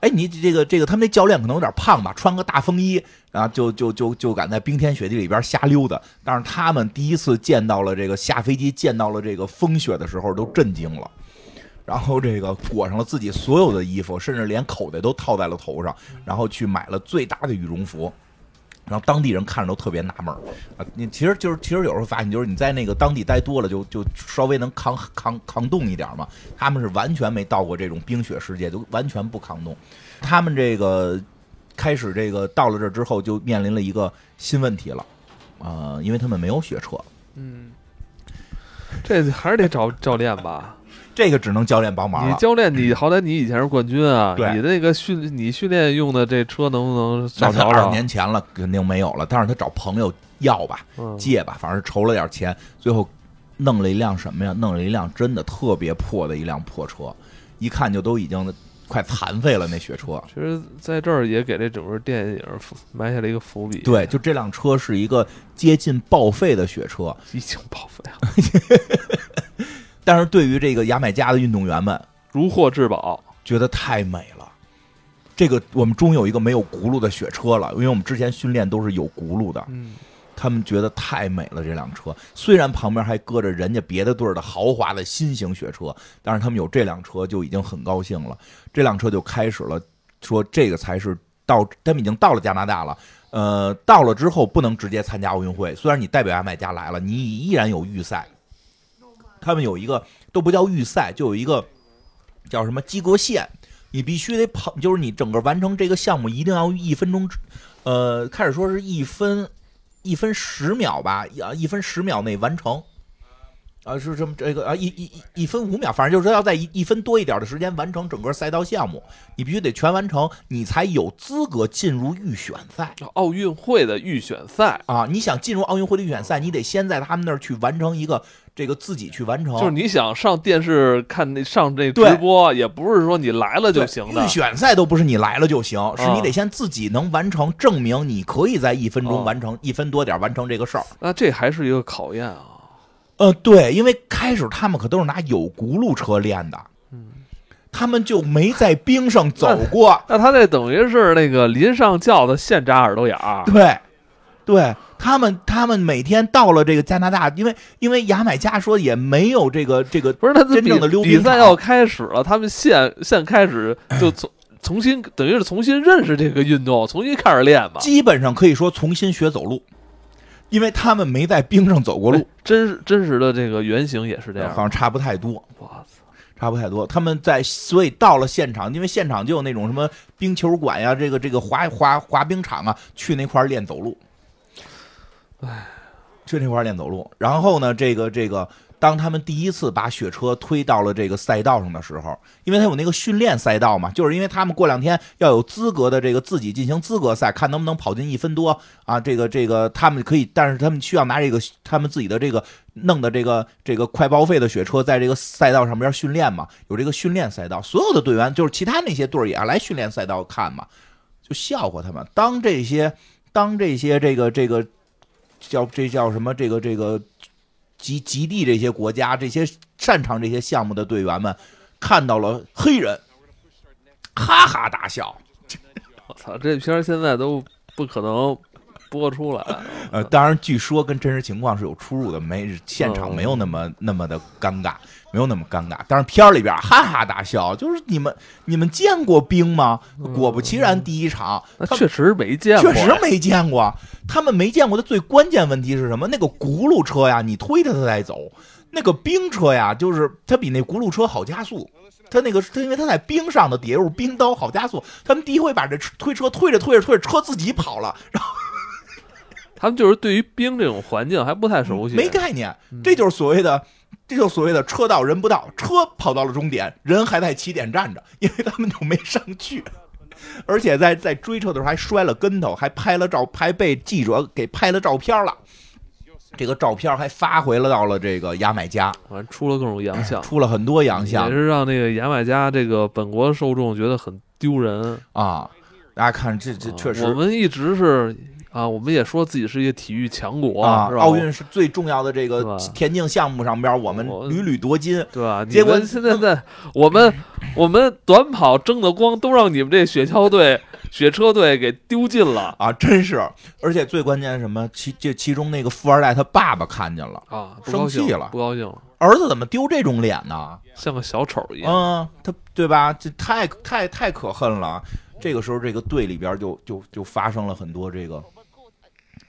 哎，你这个这个，他们那教练可能有点胖吧，穿个大风衣，然后就就就就敢在冰天雪地里边瞎溜达。但是他们第一次见到了这个下飞机见到了这个风雪的时候，都震惊了。然后这个裹上了自己所有的衣服，甚至连口袋都套在了头上，然后去买了最大的羽绒服。然后当地人看着都特别纳闷儿啊，你其实就是其实有时候发现，就是你在那个当地待多了，就就稍微能扛扛扛冻一点嘛。他们是完全没到过这种冰雪世界，就完全不抗冻。他们这个开始这个到了这之后，就面临了一个新问题了啊，因为他们没有雪车。嗯，这还是得找教练吧。这个只能教练帮忙你教练，你好歹你以前是冠军啊，对你那个训你训练用的这车能不能找找找？那他二十年前了，肯定没有了。但是他找朋友要吧，嗯借吧，反正筹了点钱，最后弄了一辆什么呀？弄了一辆真的特别破的一辆破车，一看就都已经快残废了那雪车。其实在这儿也给这整个电影埋下了一个伏笔。对，就这辆车是一个接近报废的雪车，已经报废了，但是对于这个牙买加的运动员们，如获至宝。觉得太美了。这个我们终于有一个没有轱辘的雪车了，因为我们之前训练都是有轱辘的。嗯，他们觉得太美了，这辆车虽然旁边还搁着人家别的队儿的豪华的新型雪车，但是他们有这辆车就已经很高兴了。这辆车就开始了，说这个才是到他们已经到了加拿大了。呃，到了之后不能直接参加奥运会，虽然你代表牙买加来了，你依然有预赛。他们有一个都不叫预赛，就有一个叫什么及格线，你必须得跑，就是你整个完成这个项目一定要一分钟，呃，开始说是一分一分十秒吧，啊，一分十秒内完成，啊，是这么这个啊，一一一一分五秒，反正就是说要在一一分多一点的时间完成整个赛道项目，你必须得全完成，你才有资格进入预选赛奥运会的预选赛，啊！你想进入奥运会的预选赛，你得先在他们那儿去完成一个这个自己去完成，就是你想上电视看那上这直播，也不是说你来了就行的预。选赛都不是你来了就行，是啊你得先自己能完成，证明你可以在一分钟哦完成、一分多点完成这个事儿。那这还是一个考验啊。呃，对，因为开始他们可都是拿有轱辘车练的，嗯，他们就没在冰上走过。那他这等于是那个临上轿子现扎耳朵眼儿。对，对他们，他们每天到了这个加拿大，因为因为牙买加说也没有这个这个不是，他真正的溜冰场比赛要开始了，他们现现开始就从重新等于是重新认识这个运动，重新开始练吧。基本上可以说重新学走路，因为他们没在冰上走过路哎，真实真实的这个原型也是这样。好像差不太多。哇塞，差不太多。他们在，所以到了现场，因为现场就有那种什么冰球馆呀，这个这个滑滑滑冰场啊，去那块练走路。唉，去那块练走路。然后呢，这个这个，当他们第一次把雪车推到了这个赛道上的时候，因为他有那个训练赛道嘛，就是因为他们过两天要有资格的这个自己进行资格赛，看能不能跑进一分多啊。这个这个他们可以，但是他们需要拿这个他们自己的这个弄的这个这个快报废的雪车在这个赛道上边训练嘛，有这个训练赛道，所有的队员就是其他那些队也要来训练赛道看嘛，就笑话他们。当这些当这些这个这个。叫这叫什么？这个这个极极地这些国家，这些擅长这些项目的队员们看到了黑人，哈哈大笑。我操，这片儿现在都不可能播出来。呃，当然，据说跟真实情况是有出入的，没现场没有那么那么的尴尬。没有那么尴尬，但是片儿里边哈哈大笑，就是你们你们见过冰吗？果不其然，第一场那确实没见过，确实没见过。他们没见过的最关键问题是什么？那个轱辘车呀，你推着它在走；那个冰车呀，就是它比那轱辘车好加速。它那个它因为它在冰上的，底下有冰刀，好加速。他们第一回把这推车推着推着推着车自己跑了，然后他们就是对于冰这种环境还不太熟悉，没概念。这就是所谓的。这就所谓的车到人不到，车跑到了终点，人还在起点站着，因为他们就没上去，而且在在追车的时候还摔了跟头，还拍了照，还被记者给拍了照片了。这个照片还发回了到了这个牙买加，反正出了各种洋相，出了很多洋相，也是让那个牙买加这个本国受众觉得很丢人啊！大家看，这这确实，我们一直是。啊，我们也说自己是一个体育强国啊，奥运是最重要的这个田径项目上边，我们屡屡夺金，对吧？结果现在在我们我们短跑争的光，都让你们这雪橇队、雪车队给丢尽了啊！真是，而且最关键是什么？其这其中那个富二代他爸爸看见了啊，生气了，不高兴了。儿子怎么丢这种脸呢？像个小丑一样。嗯，他对吧？这太太太可恨了。这个时候，这个队里边就就就发生了很多这个。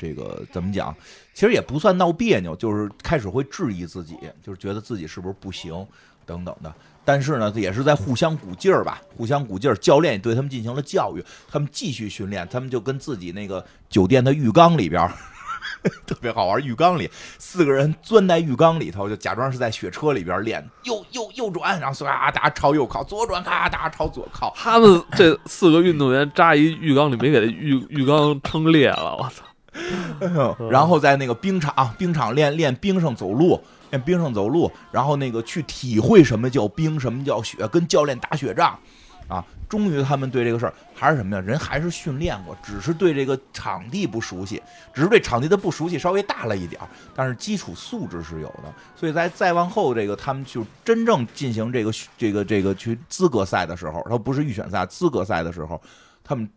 这个怎么讲？其实也不算闹别扭，就是开始会质疑自己，就是觉得自己是不是不行等等的。但是呢，也是在互相鼓劲儿吧，互相鼓劲儿。教练对他们进行了教育，他们继续训练。他们就跟自己那个酒店的浴缸里边 特别好玩，浴缸里四个人钻在浴缸里头，就假装是在雪车里边练，右右右转，然后唰大家朝右靠，左转咔大家朝左靠。他们这四个运动员扎一浴缸里，没给浴浴缸撑裂了，我操！然后在那个冰场，冰场练练冰上走路，练冰上走路，然后那个去体会什么叫冰，什么叫雪，跟教练打雪仗，啊，终于他们对这个事儿还是什么呀？人还是训练过，只是对这个场地不熟悉，只是对场地的不熟悉稍微大了一点儿，但是基础素质是有的。所以在再往后这个他们就真正进行这个这个这个去资格赛的时候，他不是预选赛，资格赛的时候，他们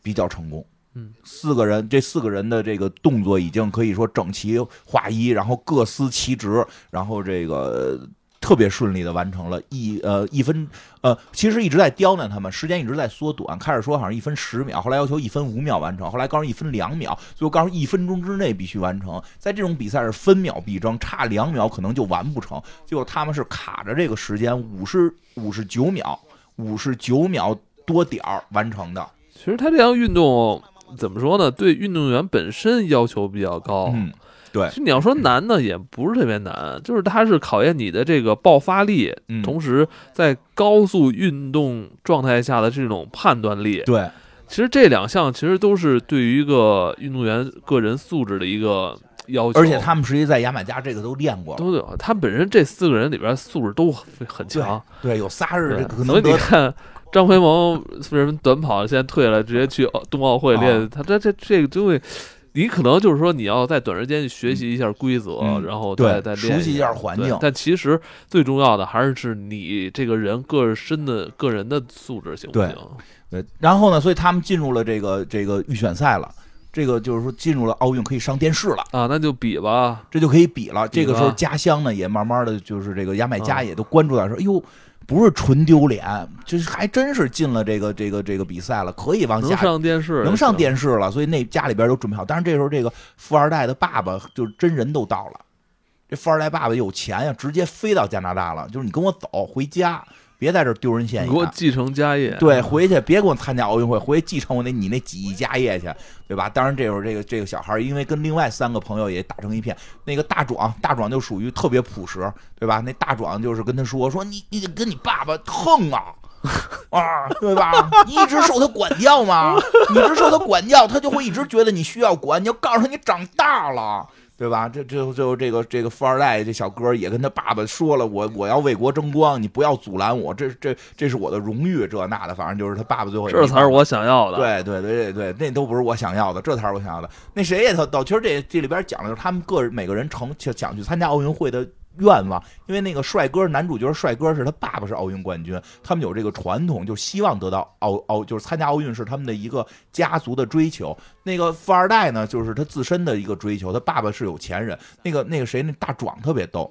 比较成功。嗯，四个人，这四个人的这个动作已经可以说整齐划一，然后各司其职，然后这个特别顺利的完成了一呃一分呃，其实一直在刁难他们，时间一直在缩短。开始说好像一分十秒，后来要求一分五秒完成，后来告诉一分两秒，最后告诉一分钟之内必须完成。在这种比赛是分秒必争，差两秒可能就完不成。结果他们是卡着这个时间，五十五十九秒，五十九秒多点儿完成的。其实他这项运动。怎么说呢？对运动员本身要求比较高。嗯，对。其实你要说难呢，也不是特别难，就是它是考验你的这个爆发力，同时在高速运动状态下的这种判断力。对，其实这两项其实都是对于一个运动员个人素质的一个要求。而且他们实际在牙买加这个都练过，都有。他本身这四个人里边素质都很强。对，有仨是可能。所以你看。张培萌为什么短跑现在退了，直接去冬奥会练？他这这这个东西，你可能就是说你要在短时间学习一下规则，然后再再熟悉一下环境。但其实最重要的还是是你这个人个身的个人的素质行不行？对。然后呢，所以他们进入了这个这个预选赛了，这个就是说进入了奥运可以上电视了啊，那就比吧，这就可以比了。这个时候家乡呢也慢慢的就是这个牙买加也都关注到说，哎呦。不是纯丢脸，就是还真是进了这个这个这个比赛了，可以往下能上电视，能上电视了。所以那家里边都准备好。但是这时候这个富二代的爸爸就是真人都到了，这富二代爸爸有钱呀，直接飞到加拿大了，就是你跟我走回家，别在这丢人现眼。你给我继承家业，对，回去别给我参加奥运会，回去继承我那你那几亿家业去，对吧？当然这会儿这个这个小孩儿因为跟另外三个朋友也打成一片，那个大壮大壮就属于特别朴实，对吧？那大壮就是跟他说说你你得跟你爸爸横啊。啊，对吧？你一直受他管教吗？你一直受他管教，他就会一直觉得你需要管。你要告诉他你长大了，对吧？这最后最后这个这个富二代这小哥也跟他爸爸说了，我我要为国争光，你不要阻拦我，这这这是我的荣誉，这那的，反正就是他爸爸最后这才是我想要的。对对对对对，那都不是我想要的，这才是我想要的。那谁也他到，其实这这里边讲的就是他们个人每个人成想去参加奥运会的。愿望，因为那个帅哥男主角帅哥是他爸爸是奥运冠军，他们有这个传统，就希望得到奥奥，就是参加奥运是他们的一个家族的追求。那个富二代呢，就是他自身的一个追求，他爸爸是有钱人。那个那个谁，那大壮特别逗，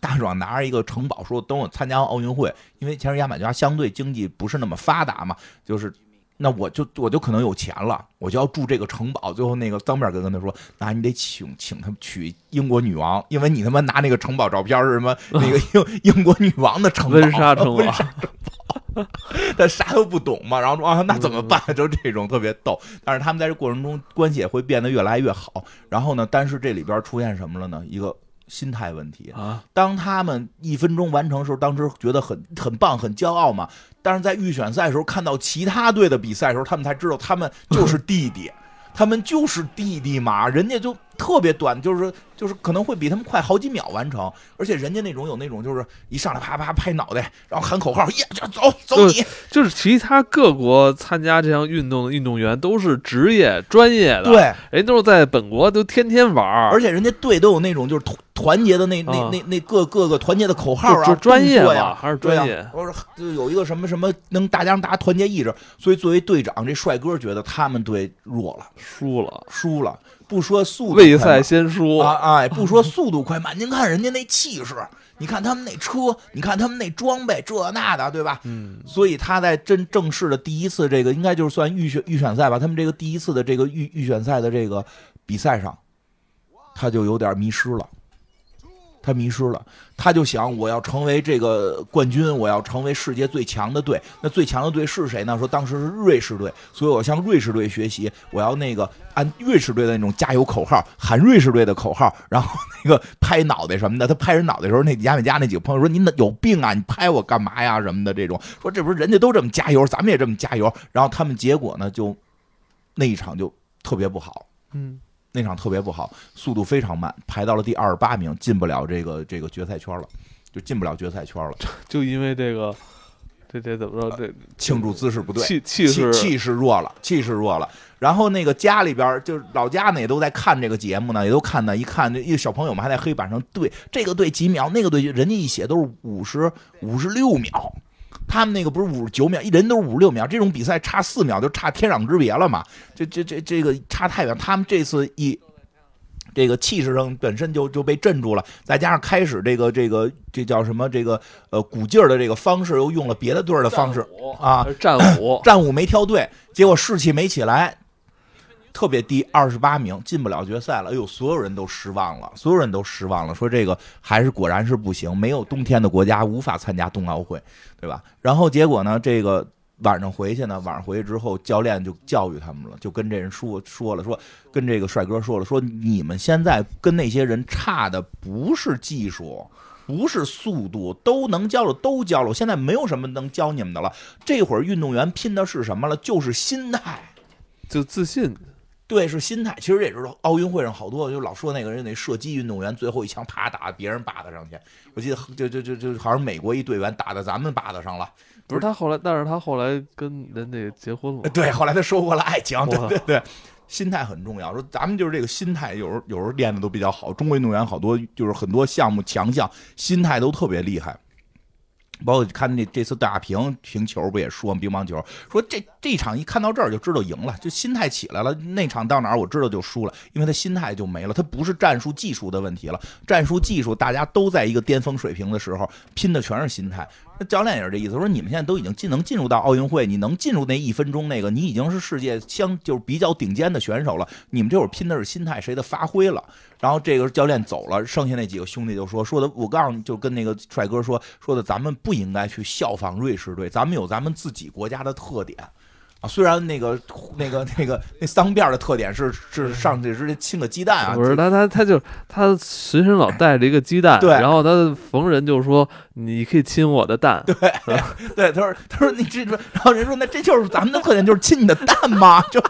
大壮拿着一个城堡说，等我参加奥运会，因为其实牙买加相对经济不是那么发达嘛，就是。那我就我就可能有钱了，我就要住这个城堡。最后那个脏面哥跟他说：“那你得请请他们娶英国女王，因为你他妈拿那个城堡照片是什么那个 英英国女王的城堡，温莎城堡。他啥都不懂嘛，然后说啊，那怎么办？就这种特别逗。但是他们在这过程中关系也会变得越来越好。然后呢，但是这里边出现什么了呢？一个。心态问题啊！当他们一分钟完成时候，当时觉得很很棒、很骄傲嘛。但是在预选赛时候看到其他队的比赛时候，他们才知道他们就是弟弟，他们就是弟弟嘛。人家就特别短，就是就是可能会比他们快好几秒完成。而且人家那种有那种就是一上来啪啪拍脑袋，然后喊口号，耶，走走你。就是其他各国参加这项运动的运动员都是职业专业的，对，人都是在本国都天天玩，而且人家队都有那种就是。团团结的那那那那各各个团结的口号啊，专业呀，还是专业？我说就有一个什么什么能大家让大家团结意志，所以作为队长，这帅哥觉得他们队弱了，输了，输了。不说速度，未赛先输啊！哎，不说速度快慢，您看人家那气势，你看他们那车，你看他们那装备，这那的，对吧？嗯。所以他在真正式的第一次这个，应该就是算预选预选赛吧？他们这个第一次的这个预预选赛的这个比赛上，他就有点迷失了。他迷失了，他就想我要成为这个冠军，我要成为世界最强的队。那最强的队是谁呢？说当时是瑞士队，所以我向瑞士队学习，我要那个按瑞士队的那种加油口号喊瑞士队的口号，然后那个拍脑袋什么的。他拍人脑袋的时候，那牙买加那几个朋友说：“你有病啊？你拍我干嘛呀？什么的这种。”说这不是人家都这么加油，咱们也这么加油。然后他们结果呢，就那一场就特别不好。嗯。那场特别不好，速度非常慢，排到了第二十八名，进不了这个这个决赛圈了，就进不了决赛圈了。就因为这个，这这怎么说？这庆祝姿势不对，气气势气势弱了，气势弱了。然后那个家里边，就是老家呢，也都在看这个节目呢，也都看呢。一看，那小朋友们还在黑板上对这个对几秒，那个对，人家一写都是五十五十六秒。他们那个不是五十九秒，一人都是五十六秒，这种比赛差四秒就差天壤之别了嘛？这这这这个差太远。他们这次一这个气势上本身就就被镇住了，再加上开始这个这个这叫什么这个呃鼓劲儿的这个方式，又用了别的队儿的方式啊，战舞战舞没跳对，结果士气没起来。特别低，二十八名进不了决赛了。哎呦，所有人都失望了，所有人都失望了，说这个还是果然是不行，没有冬天的国家无法参加冬奥会，对吧？然后结果呢，这个晚上回去呢，晚上回去之后，教练就教育他们了，就跟这人说说了，说跟这个帅哥说了，说你们现在跟那些人差的不是技术，不是速度，都能教了，都教了，现在没有什么能教你们的了。这会儿运动员拼的是什么了？就是心态，就自信。对，是心态。其实也知道，奥运会上好多就老说那个人，那射击运动员最后一枪啪打别人靶子上去。我记得就就就就好像美国一队员打在咱们靶子上了。不是他后来，但是他后来跟人家结婚了。对，后来他收获了爱情。对对对，心态很重要。说咱们就是这个心态，有时候有时候练的都比较好。中国运动员好多就是很多项目强项，心态都特别厉害。包括看那这次大屏评球不也说？乒乓球说这这场一看到这儿就知道赢了，就心态起来了。那场到哪儿我知道就输了，因为他心态就没了。他不是战术技术的问题了，战术技术大家都在一个巅峰水平的时候拼的全是心态。教练也是这意思，说你们现在都已经进能进入到奥运会，你能进入那一分钟那个，你已经是世界相就是比较顶尖的选手了。你们这会儿拼的是心态，谁的发挥了。然后这个教练走了，剩下那几个兄弟就说说的，我告诉你就跟那个帅哥说说的，咱们不应该去效仿瑞士队，咱们有咱们自己国家的特点。啊，虽然那个那个那个那桑辫的特点是是上去直接亲个鸡蛋啊，不是他他他就他随身老带着一个鸡蛋，对然后他逢人就说你可以亲我的蛋，对对，他说他说你这说，然后人说那这就是咱们的特点，就是亲你的蛋吗？就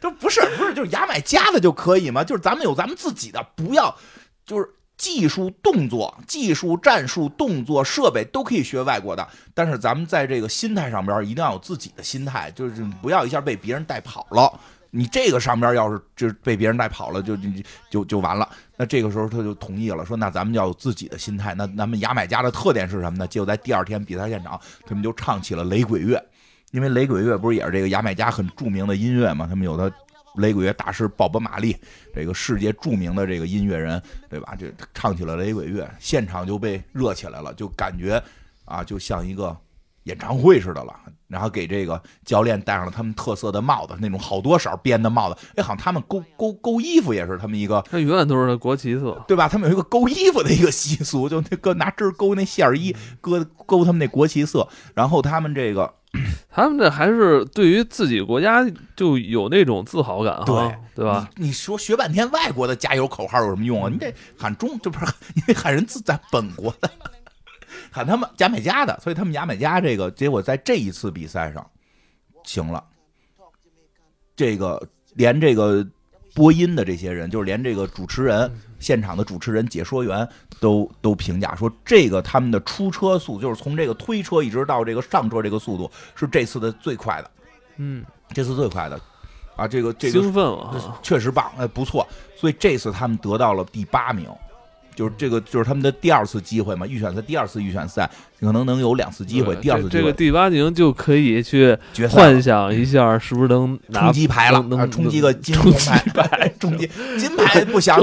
就不是不是就是牙买加的就可以吗？就是咱们有咱们自己的，不要就是。技术、动作、技术、战术、动作、设备都可以学外国的，但是咱们在这个心态上边一定要有自己的心态，就是不要一下被别人带跑了。你这个上边要是就是被别人带跑了，就就就就完了。那这个时候他就同意了，说那咱们要有自己的心态。那咱们牙买加的特点是什么呢？结果在第二天比赛现场，他们就唱起了雷鬼乐，因为雷鬼乐不是也是这个牙买加很著名的音乐嘛？他们有的。雷鬼乐大师鲍勃·马利，这个世界著名的这个音乐人，对吧？这唱起了雷鬼乐，现场就被热起来了，就感觉啊，就像一个演唱会似的了。然后给这个教练戴上了他们特色的帽子，那种好多色编的帽子。哎，好像他们勾勾勾衣服也是他们一个，他永远都是国旗色，对吧？他们有一个勾衣服的一个习俗，就那个拿针勾那线衣，勾勾他们那国旗色。然后他们这个。他们这还是对于自己国家就有那种自豪感，对对吧？你说学半天外国的加油口号有什么用啊？你得喊中，这不是你得喊人自在本国的，喊他们牙买加的，所以他们牙买加这个结果在这一次比赛上行了，这个连这个播音的这些人，就是连这个主持人。现场的主持人、解说员都都评价说，这个他们的出车速，就是从这个推车一直到这个上车这个速度，是这次的最快的。嗯，这次最快的，啊，这个这个兴奋了，确实棒，哎，不错。所以这次他们得到了第八名。就是这个，就是他们的第二次机会嘛，预选赛第二次预选赛可能能有两次机会，第二次这个第八名就可以去幻想一下，是不是能冲击牌了？能冲击个金铜牌，冲击 金牌不想，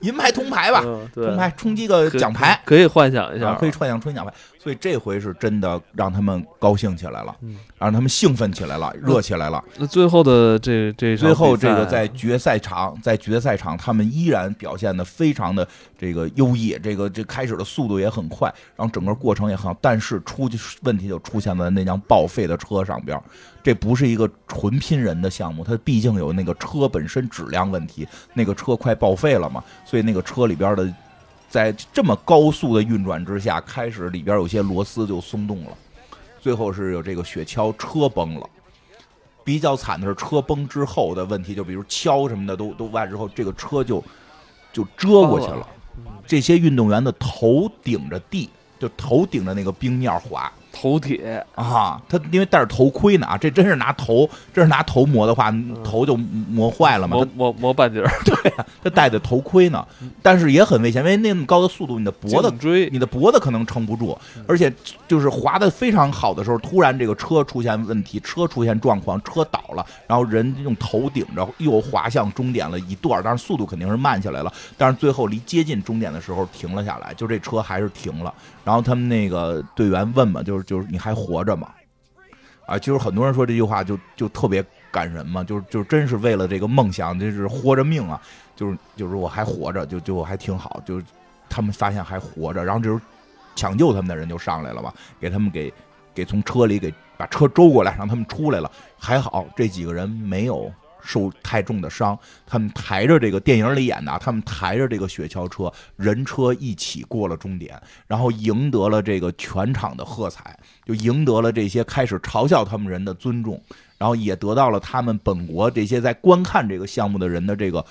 银牌铜牌吧，铜牌冲击个奖牌，可以幻想一下，可以幻想冲击奖牌。所以这回是真的让他们高兴起来了，让他们兴奋起来了，热起来了。那最后的这这最后这个在决赛场，在决赛场他们依然表现的非常的这个优异，这个这开始的速度也很快，然后整个过程也但是出问题就出现在那辆报废的车上边，这不是一个纯拼人的项目，它毕竟有那个车本身质量问题，那个车快报废了嘛，所以那个车里边的。在这么高速的运转之下，开始里边有些螺丝就松动了，最后是有这个雪橇车崩了。比较惨的是车崩之后的问题，就比如锹什么的都都歪之后，这个车就就遮过去了。这些运动员的头顶着地，就头顶着那个冰面滑。头铁啊，他因为戴着头盔呢啊，这真是拿头，这是拿头磨的话，头就磨坏了嘛。磨磨磨半截儿。对呀，他戴的头盔呢，但是也很危险，因为那么高的速度，你的脖子追，你的脖子可能撑不住，而且就是滑的非常好的时候，突然这个车出现问题，车出现状况，车倒了，然后人用头顶着又滑向终点了一段，但是速度肯定是慢下来了，但是最后离接近终点的时候停了下来，就这车还是停了。然后他们那个队员问嘛，就是就是你还活着吗？啊，就是很多人说这句话就就特别感人嘛，就就真是为了这个梦想，就是豁着命啊，就是就是我还活着，就就还挺好，就他们发现还活着，然后就是抢救他们的人就上来了嘛，给他们给给从车里给把车周过来，让他们出来了，还好这几个人没有。受太重的伤，他们抬着这个电影里演的，他们抬着这个雪橇车，人车一起过了终点，然后赢得了这个全场的喝彩，就赢得了这些开始嘲笑他们人的尊重，然后也得到了他们本国这些在观看这个项目的人的这个。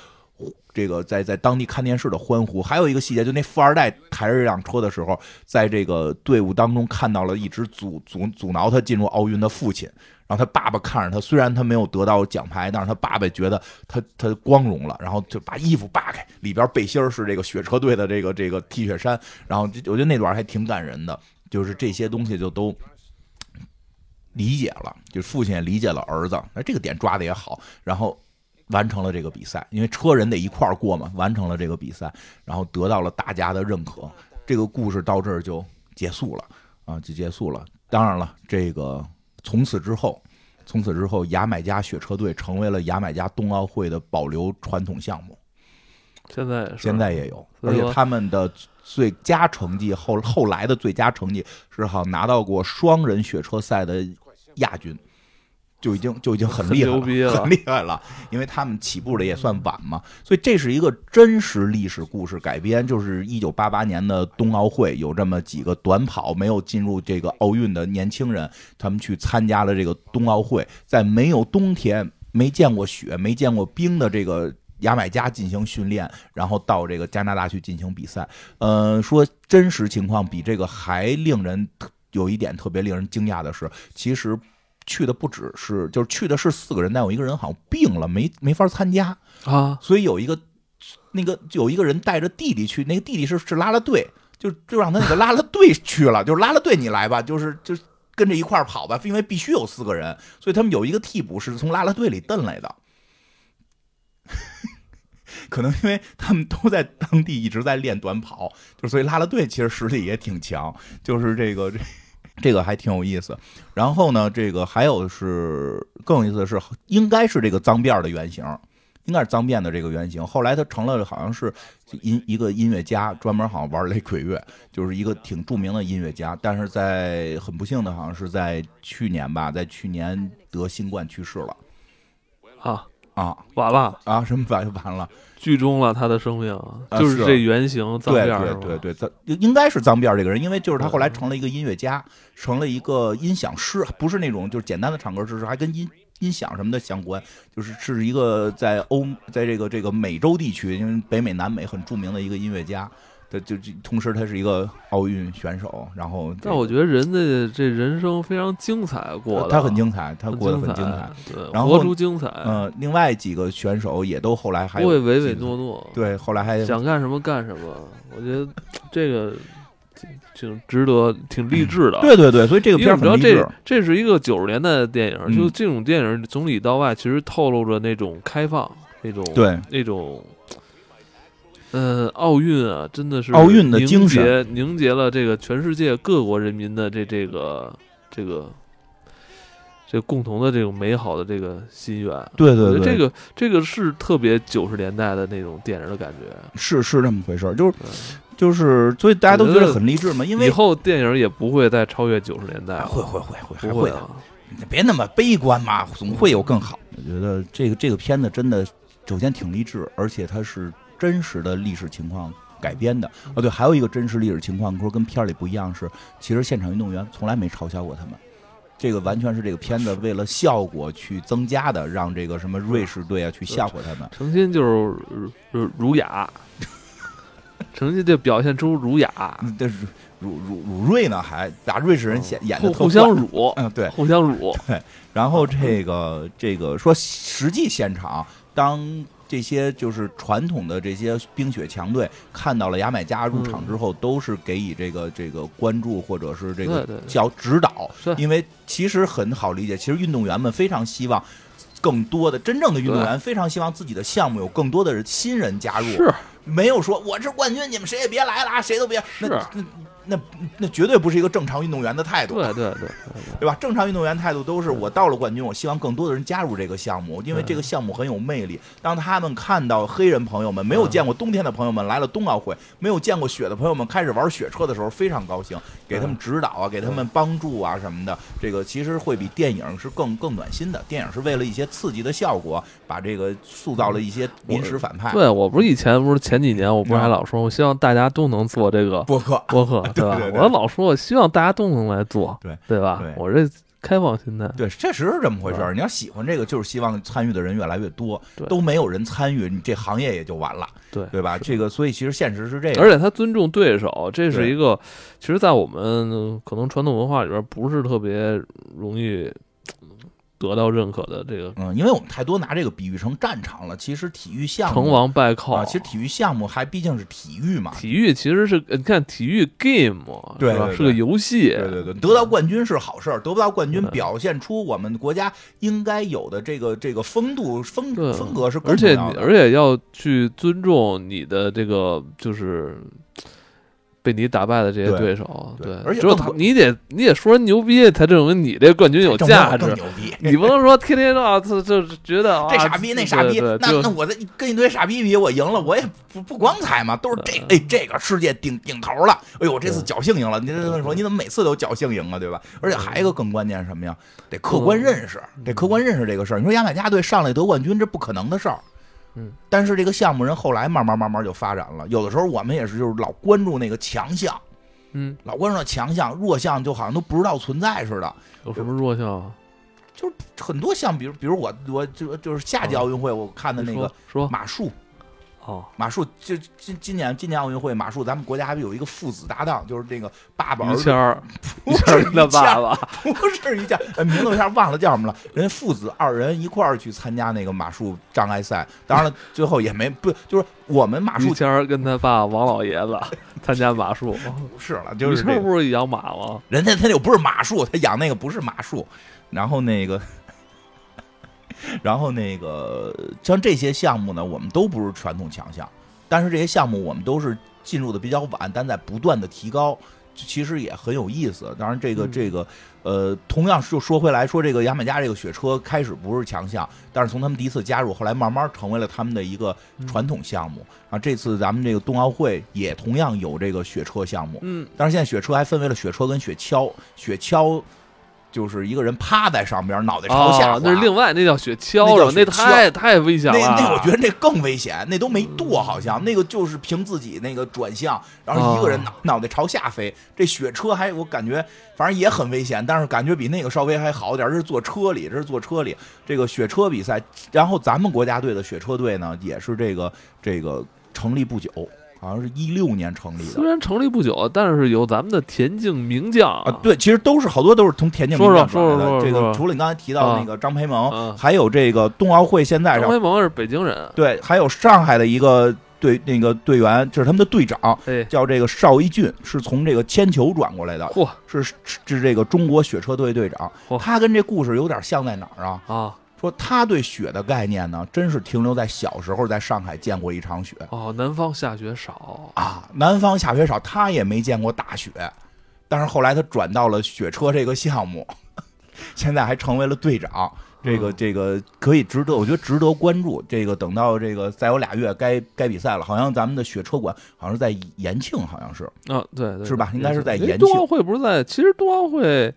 这个在在当地看电视的欢呼，还有一个细节，就那富二代抬着这辆车的时候，在这个队伍当中看到了一直阻阻阻挠他进入奥运的父亲，然后他爸爸看着他，虽然他没有得到奖牌，但是他爸爸觉得他他光荣了，然后就把衣服扒开，里边背心是这个雪车队的这个这个 T 恤衫，然后我觉得那段还挺感人的，就是这些东西就都理解了，就父亲也理解了儿子，那这个点抓的也好，然后。完成了这个比赛，因为车人得一块儿过嘛。完成了这个比赛，然后得到了大家的认可。这个故事到这儿就结束了啊，就结束了。当然了，这个从此之后，从此之后，牙买加雪车队成为了牙买加冬奥会的保留传统项目。现在现在也有，而且他们的最佳成绩后后来的最佳成绩是好拿到过双人雪车赛的亚军，就已经就已经很厉害很了很厉害了。因为他们起步的也算晚嘛，所以这是一个真实历史故事改编，就是一九八八年的冬奥会有这么几个短跑没有进入这个奥运的年轻人，他们去参加了这个冬奥会，在没有冬天、没见过雪、没见过冰的这个。牙买加进行训练，然后到这个加拿大去进行比赛。呃，说真实情况比这个还令人特有一点特别令人惊讶的是，其实去的不只是，就是去的是四个人，但有一个人好像病了，没没法参加，啊，所以有一个那个有一个人带着弟弟去，那个弟弟是是拉拉队，就就让他那个拉拉队去了，就是拉拉队你来吧，就是就是跟着一块儿跑吧，因为必须有四个人，所以他们有一个替补是从拉拉队里蹬来的。可能因为他们都在当地一直在练短跑，就所以拉拉队其实实力也挺强，就是这个这这个还挺有意思。然后呢，这个还有是更有意思的是，应该是这个脏辫儿的原型，应该是脏辫的这个原型。后来他成了好像是音一个音乐家，专门好像玩雷鬼乐，就是一个挺著名的音乐家。但是在很不幸的，好像是在去年吧，在去年得新冠去世了啊，啊完了，啊！什么完完了？剧终了他的生命，就是这原型脏对辫对对对，脏应该是脏辫儿这个人，因为就是他后来成了一个音乐家，成了一个音响师，不是那种就是简单的唱歌师，还跟音音响什么的相关，就是是一个在欧在这个这个美洲地区，因为北美南美很著名的一个音乐家。他就就同时他是一个奥运选手，然后但我觉得人的这人生非常精彩过的，他很精彩，他过得很精精彩。，对，然后活出精彩，呃，另外几个选手也都后来还不会唯唯诺诺，对，后来还想干什么干什么。我觉得这个挺挺值得，挺励志的。对对对，所以这个因片为你知道儿很励志这。这是一个九十年代的电影，嗯就这种电影从里到外其实透露着那种开放，那种对，那种。呃，奥运啊，真的是奥运的凝精神结凝结了这个全世界各国人民的这这个这个这个共同的这种美好的这个心愿。对对对，这个这个是特别九十年代的那种电影的感觉。是是这么回事儿，就是就是，所以大家都觉得很励志嘛，因为以后电影也不会再超越九十年代了，会会会会还会的，不会啊。别那么悲观嘛，总会有更好。我觉得这个这个片子真的，首先挺励志，而且它是真实的历史情况改编的。哦，对，还有一个真实历史情况，说跟片儿里不一样是，其实现场运动员从来没嘲笑过他们。这个完全是这个片子为了效果去增加的，让这个什么瑞士队啊去吓唬他们。诚心就是儒儒雅，诚心就表现出儒雅，嗯但是鲁鲁鲁瑞呢，还把瑞士人显演的互互相辱，嗯，对，互相辱对。然后这个这个说实际现场，当这些就是传统的这些冰雪强队看到了牙买加入场之后，都是给予这个这个关注或者是这个叫指导，因为其实很好理解，其实运动员们非常希望。更多的真正的运动员非常希望自己的项目有更多的人新人加入，是。没有说我是冠军，你们谁也别来了啊，谁都别。那是那那那绝对不是一个正常运动员的态度。对对对对对吧？正常运动员态度都是我到了冠军，我希望更多的人加入这个项目，因为这个项目很有魅力。当他们看到黑人朋友们没有见过冬天的朋友们来了冬奥会，没有见过雪的朋友们开始玩雪车的时候，非常高兴，给他们指导啊，给他们帮助啊什么的。这个其实会比电影是更更暖心的。电影是为了一些刺激的效果，把这个塑造了一些临时反派。对，我不是以前不是前几年我不是还老说，我希望大家都能做这个播客播客，吧？对对对我老说，我希望大家都能来做，对对吧对？我这开放心态，对，确实是这么回事儿。你要喜欢这个，就是希望参与的人越来越多对，都没有人参与，你这行业也就完了，对对吧？这个，所以其实现实是这样。而且他尊重对手，这是一个，其实，在我们呃可能传统文化里边不是特别容易嗯得到认可的这个嗯，因为我们太多拿这个比喻成战场了。其实体育项目成王败寇啊，其实体育项目还毕竟是体育嘛。体育其实是呃你看体育 game？对对对是个游戏，对对对，得到冠军是好事儿，得不到冠军表现出我们国家应该有的这个这个风度风风格是更而且而且要去尊重你的这个就是被你打败的这些对对手，对而且只有他你得你得说人牛逼，才证明你这冠军有价值。更牛逼。你不能说天天啊，这这觉得啊这傻逼那傻逼，那那我这跟一堆傻逼比，我赢了，我也不不光彩嘛，都是这哎这个世界顶顶头了，哎呦我这次侥幸赢了，你这么说你怎么每次都侥幸赢啊，对吧？而且还有一个更关键是什么呀？得客观认识，得客观认识这个事儿。你说牙买加队上来得冠军，这不可能的事儿。嗯，但是这个项目人后来慢慢慢慢就发展了，有的时候我们也是就是老关注那个强项，嗯，老关注那强项，弱项就好像都不知道存在似的。有什么弱项啊？就是很多项，比如比如我我就就是夏季奥运会我看的那个马术，哦，马术就今今年今年奥运会马术，咱们国家还有一个父子搭档，就是那个爸爸儿子 于谦儿，不是他爸爸，不是于谦儿，呃名字我一下忘了叫什么了。人家父子二人一块儿去参加那个马术障碍赛，当然了，最后也没不就是我们马术于谦儿跟他爸王老爷子 参加马术，不是了，就于谦儿是这个不是养马吗？人家他又不是马术，他养那个不是马术，然后那个。然后那个像这些项目呢，我们都不是传统强项，但是这些项目我们都是进入的比较晚，但在不断的提高，其实也很有意思。当然，这个嗯这个呃，同样就说回来说，这个牙买加这个雪车开始不是强项，但是从他们第一次加入，后来慢慢成为了他们的一个传统项目。啊，这次咱们这个冬奥会也同样有这个雪车项目，嗯，但是现在雪车还分为了雪车跟雪橇，雪橇就是一个人趴在上边，脑袋朝下、哦，那是另外，那叫雪橇了，那太太危险那了。那那我觉得那更危险，那都没舵，好像那个就是凭自己那个转向，然后一个人哦脑、脑袋朝下飞。这雪车还我感觉反正也很危险，但是感觉比那个稍微还好点儿。这是坐车里，这是坐车里这个雪车比赛。然后咱们国家队的雪车队呢，也是这个这个成立不久，好像是一六年成立的。虽。然成立不久，但是有咱们的田径名将。啊，对，其实都是好多都是从田径说说名将转来的。说说这个除了你刚才提到的那个张培萌，嗯还有这个冬奥会现在张培萌是北京人，对，还有上海的一个队那个队员，就是他们的队长，哎，叫这个邵一俊，是从这个铅球转过来的，嚯。是是是这个中国雪车队队长。嚯。他跟这故事有点像在哪儿啊？啊，说他对雪的概念呢，真是停留在小时候在上海见过一场雪。哦，南方下雪少，啊，南方下雪少，他也没见过大雪，但是后来他转到了雪车这个项目，现在还成为了队长。这个嗯。这个可以值得，我觉得值得关注。这个等到这个再有俩月该该比赛了，好像咱们的雪车馆好像是在延庆，好像是，啊，对对，是吧？应该是在哎延庆。冬奥会不是在，其实冬奥会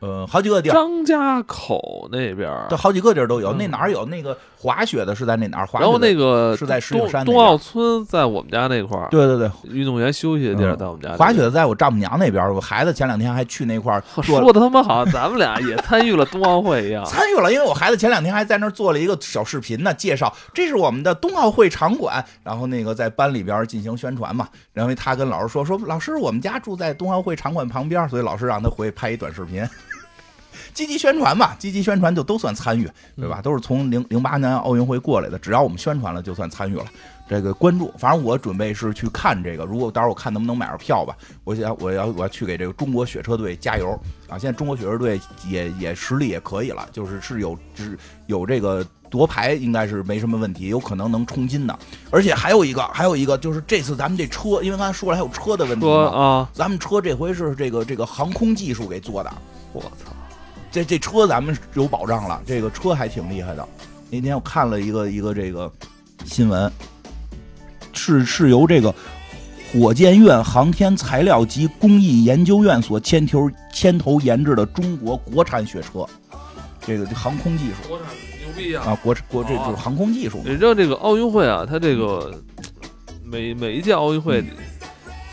呃，好几个地儿，张家口那边儿。这，好几个地儿都有。嗯。那哪儿有？那个滑雪的是在那哪儿？滑雪然后的那个是在石景山冬奥村在我们家那块儿，对对对，运动员休息的地儿嗯在我们家。滑雪的在我丈母娘那边儿，我孩子前两天还去那块儿。说的他妈好像咱们俩也参与了冬奥会一样。参与了，因为我孩子前两天还在那儿做了一个小视频呢，介绍这是我们的冬奥会场馆，然后那个在班里边进行宣传嘛。然后他跟老师说说，老师我们家住在冬奥会场馆旁边，所以老师让他回去拍一短视频，积极宣传嘛，积极宣传就都算参与，对吧？都是从零零八年奥运会过来的，只要我们宣传了，就算参与了。这个关注，反正我准备是去看这个，如果到时候我看能不能买着票吧，我想我要我要去给这个中国雪车队加油啊！现在中国雪车队也也实力也可以了，就是是有只有这个夺牌应该是没什么问题，有可能能冲金的。而且还有一个还有一个就是这次咱们这车，因为刚才说了还有车的问题啊，咱们车这回是这个这个航空技术给做的，我操，这这车咱们有保障了，这个车还挺厉害的。那天我看了一个一个这个新闻，是是由这个火箭院航天材料及工艺研究院所牵头牵头研制的中国国产雪车，这个航空技术国产牛逼啊！啊，国国这就是航空技术嘛你知道这个奥运会啊，它这个每每一届奥运会里，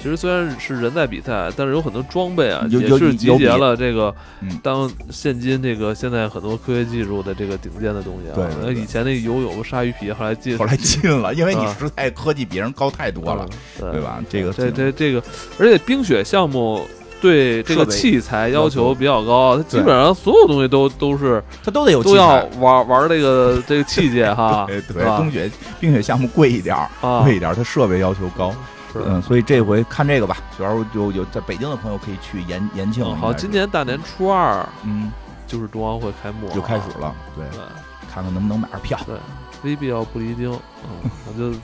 其实虽然是人在比赛，但是有很多装备啊，也是集结了这个嗯当现今这个现在很多科学技术的这个顶尖的东西啊。对对对以前那游泳鲨鱼皮，后来进后来 进了，因为你啊实在科技比人高太多了，嗯对吧？这个这这这个，而且冰雪项目对这个器材要要求求比较高，它基本上所有东西都都是它都得有器都要。玩玩这个这个器械哈，对对，是吧冬雪冰雪项目贵一点贵一点儿，它设备要求高。是嗯，所以这回看这个吧，主要有有在北京的朋友可以去延延庆。嗯好，今年大年初二嗯就是冬奥会开幕，就开始。了，对，对看看能不能买着票。对，非必要不离京。嗯，我就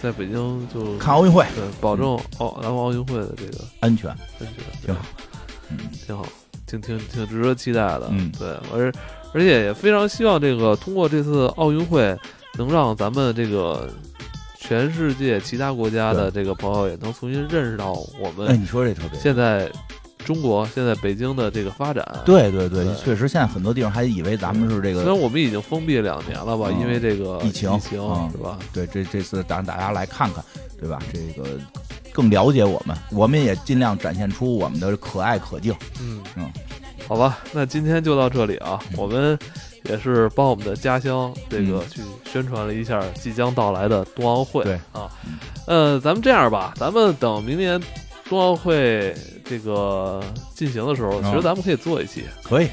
在北京就看奥运会对，保证奥咱们奥运会的这个安全，安全，挺好，嗯，挺好，挺挺挺值得期待的。嗯对，而而且也非常希望这个通过这次奥运会，能让咱们这个全世界其他国家的这个朋友也能重新认识到我们哎，们你说这特别。现在中国现在北京的这个发展。对对对对，确实，现在很多地方还以为咱们是这个虽然我们已经封闭两年了吧，嗯因为这个疫情疫情嗯是吧？对，这这次让大家来看看，对吧？这个更了解我们，我们也尽量展现出我们的可爱可敬。嗯嗯，好吧，那今天就到这里啊，嗯我们也是帮我们的家乡这个去宣传了一下即将到来的冬奥会。对啊嗯，呃，咱们这样吧，咱们等明年冬奥会这个进行的时候，嗯其实咱们可以做一期，可以，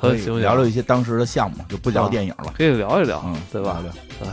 可以聊聊一些当时的项目，就不聊啊电影了。可以聊一聊，嗯，对吧？聊聊对，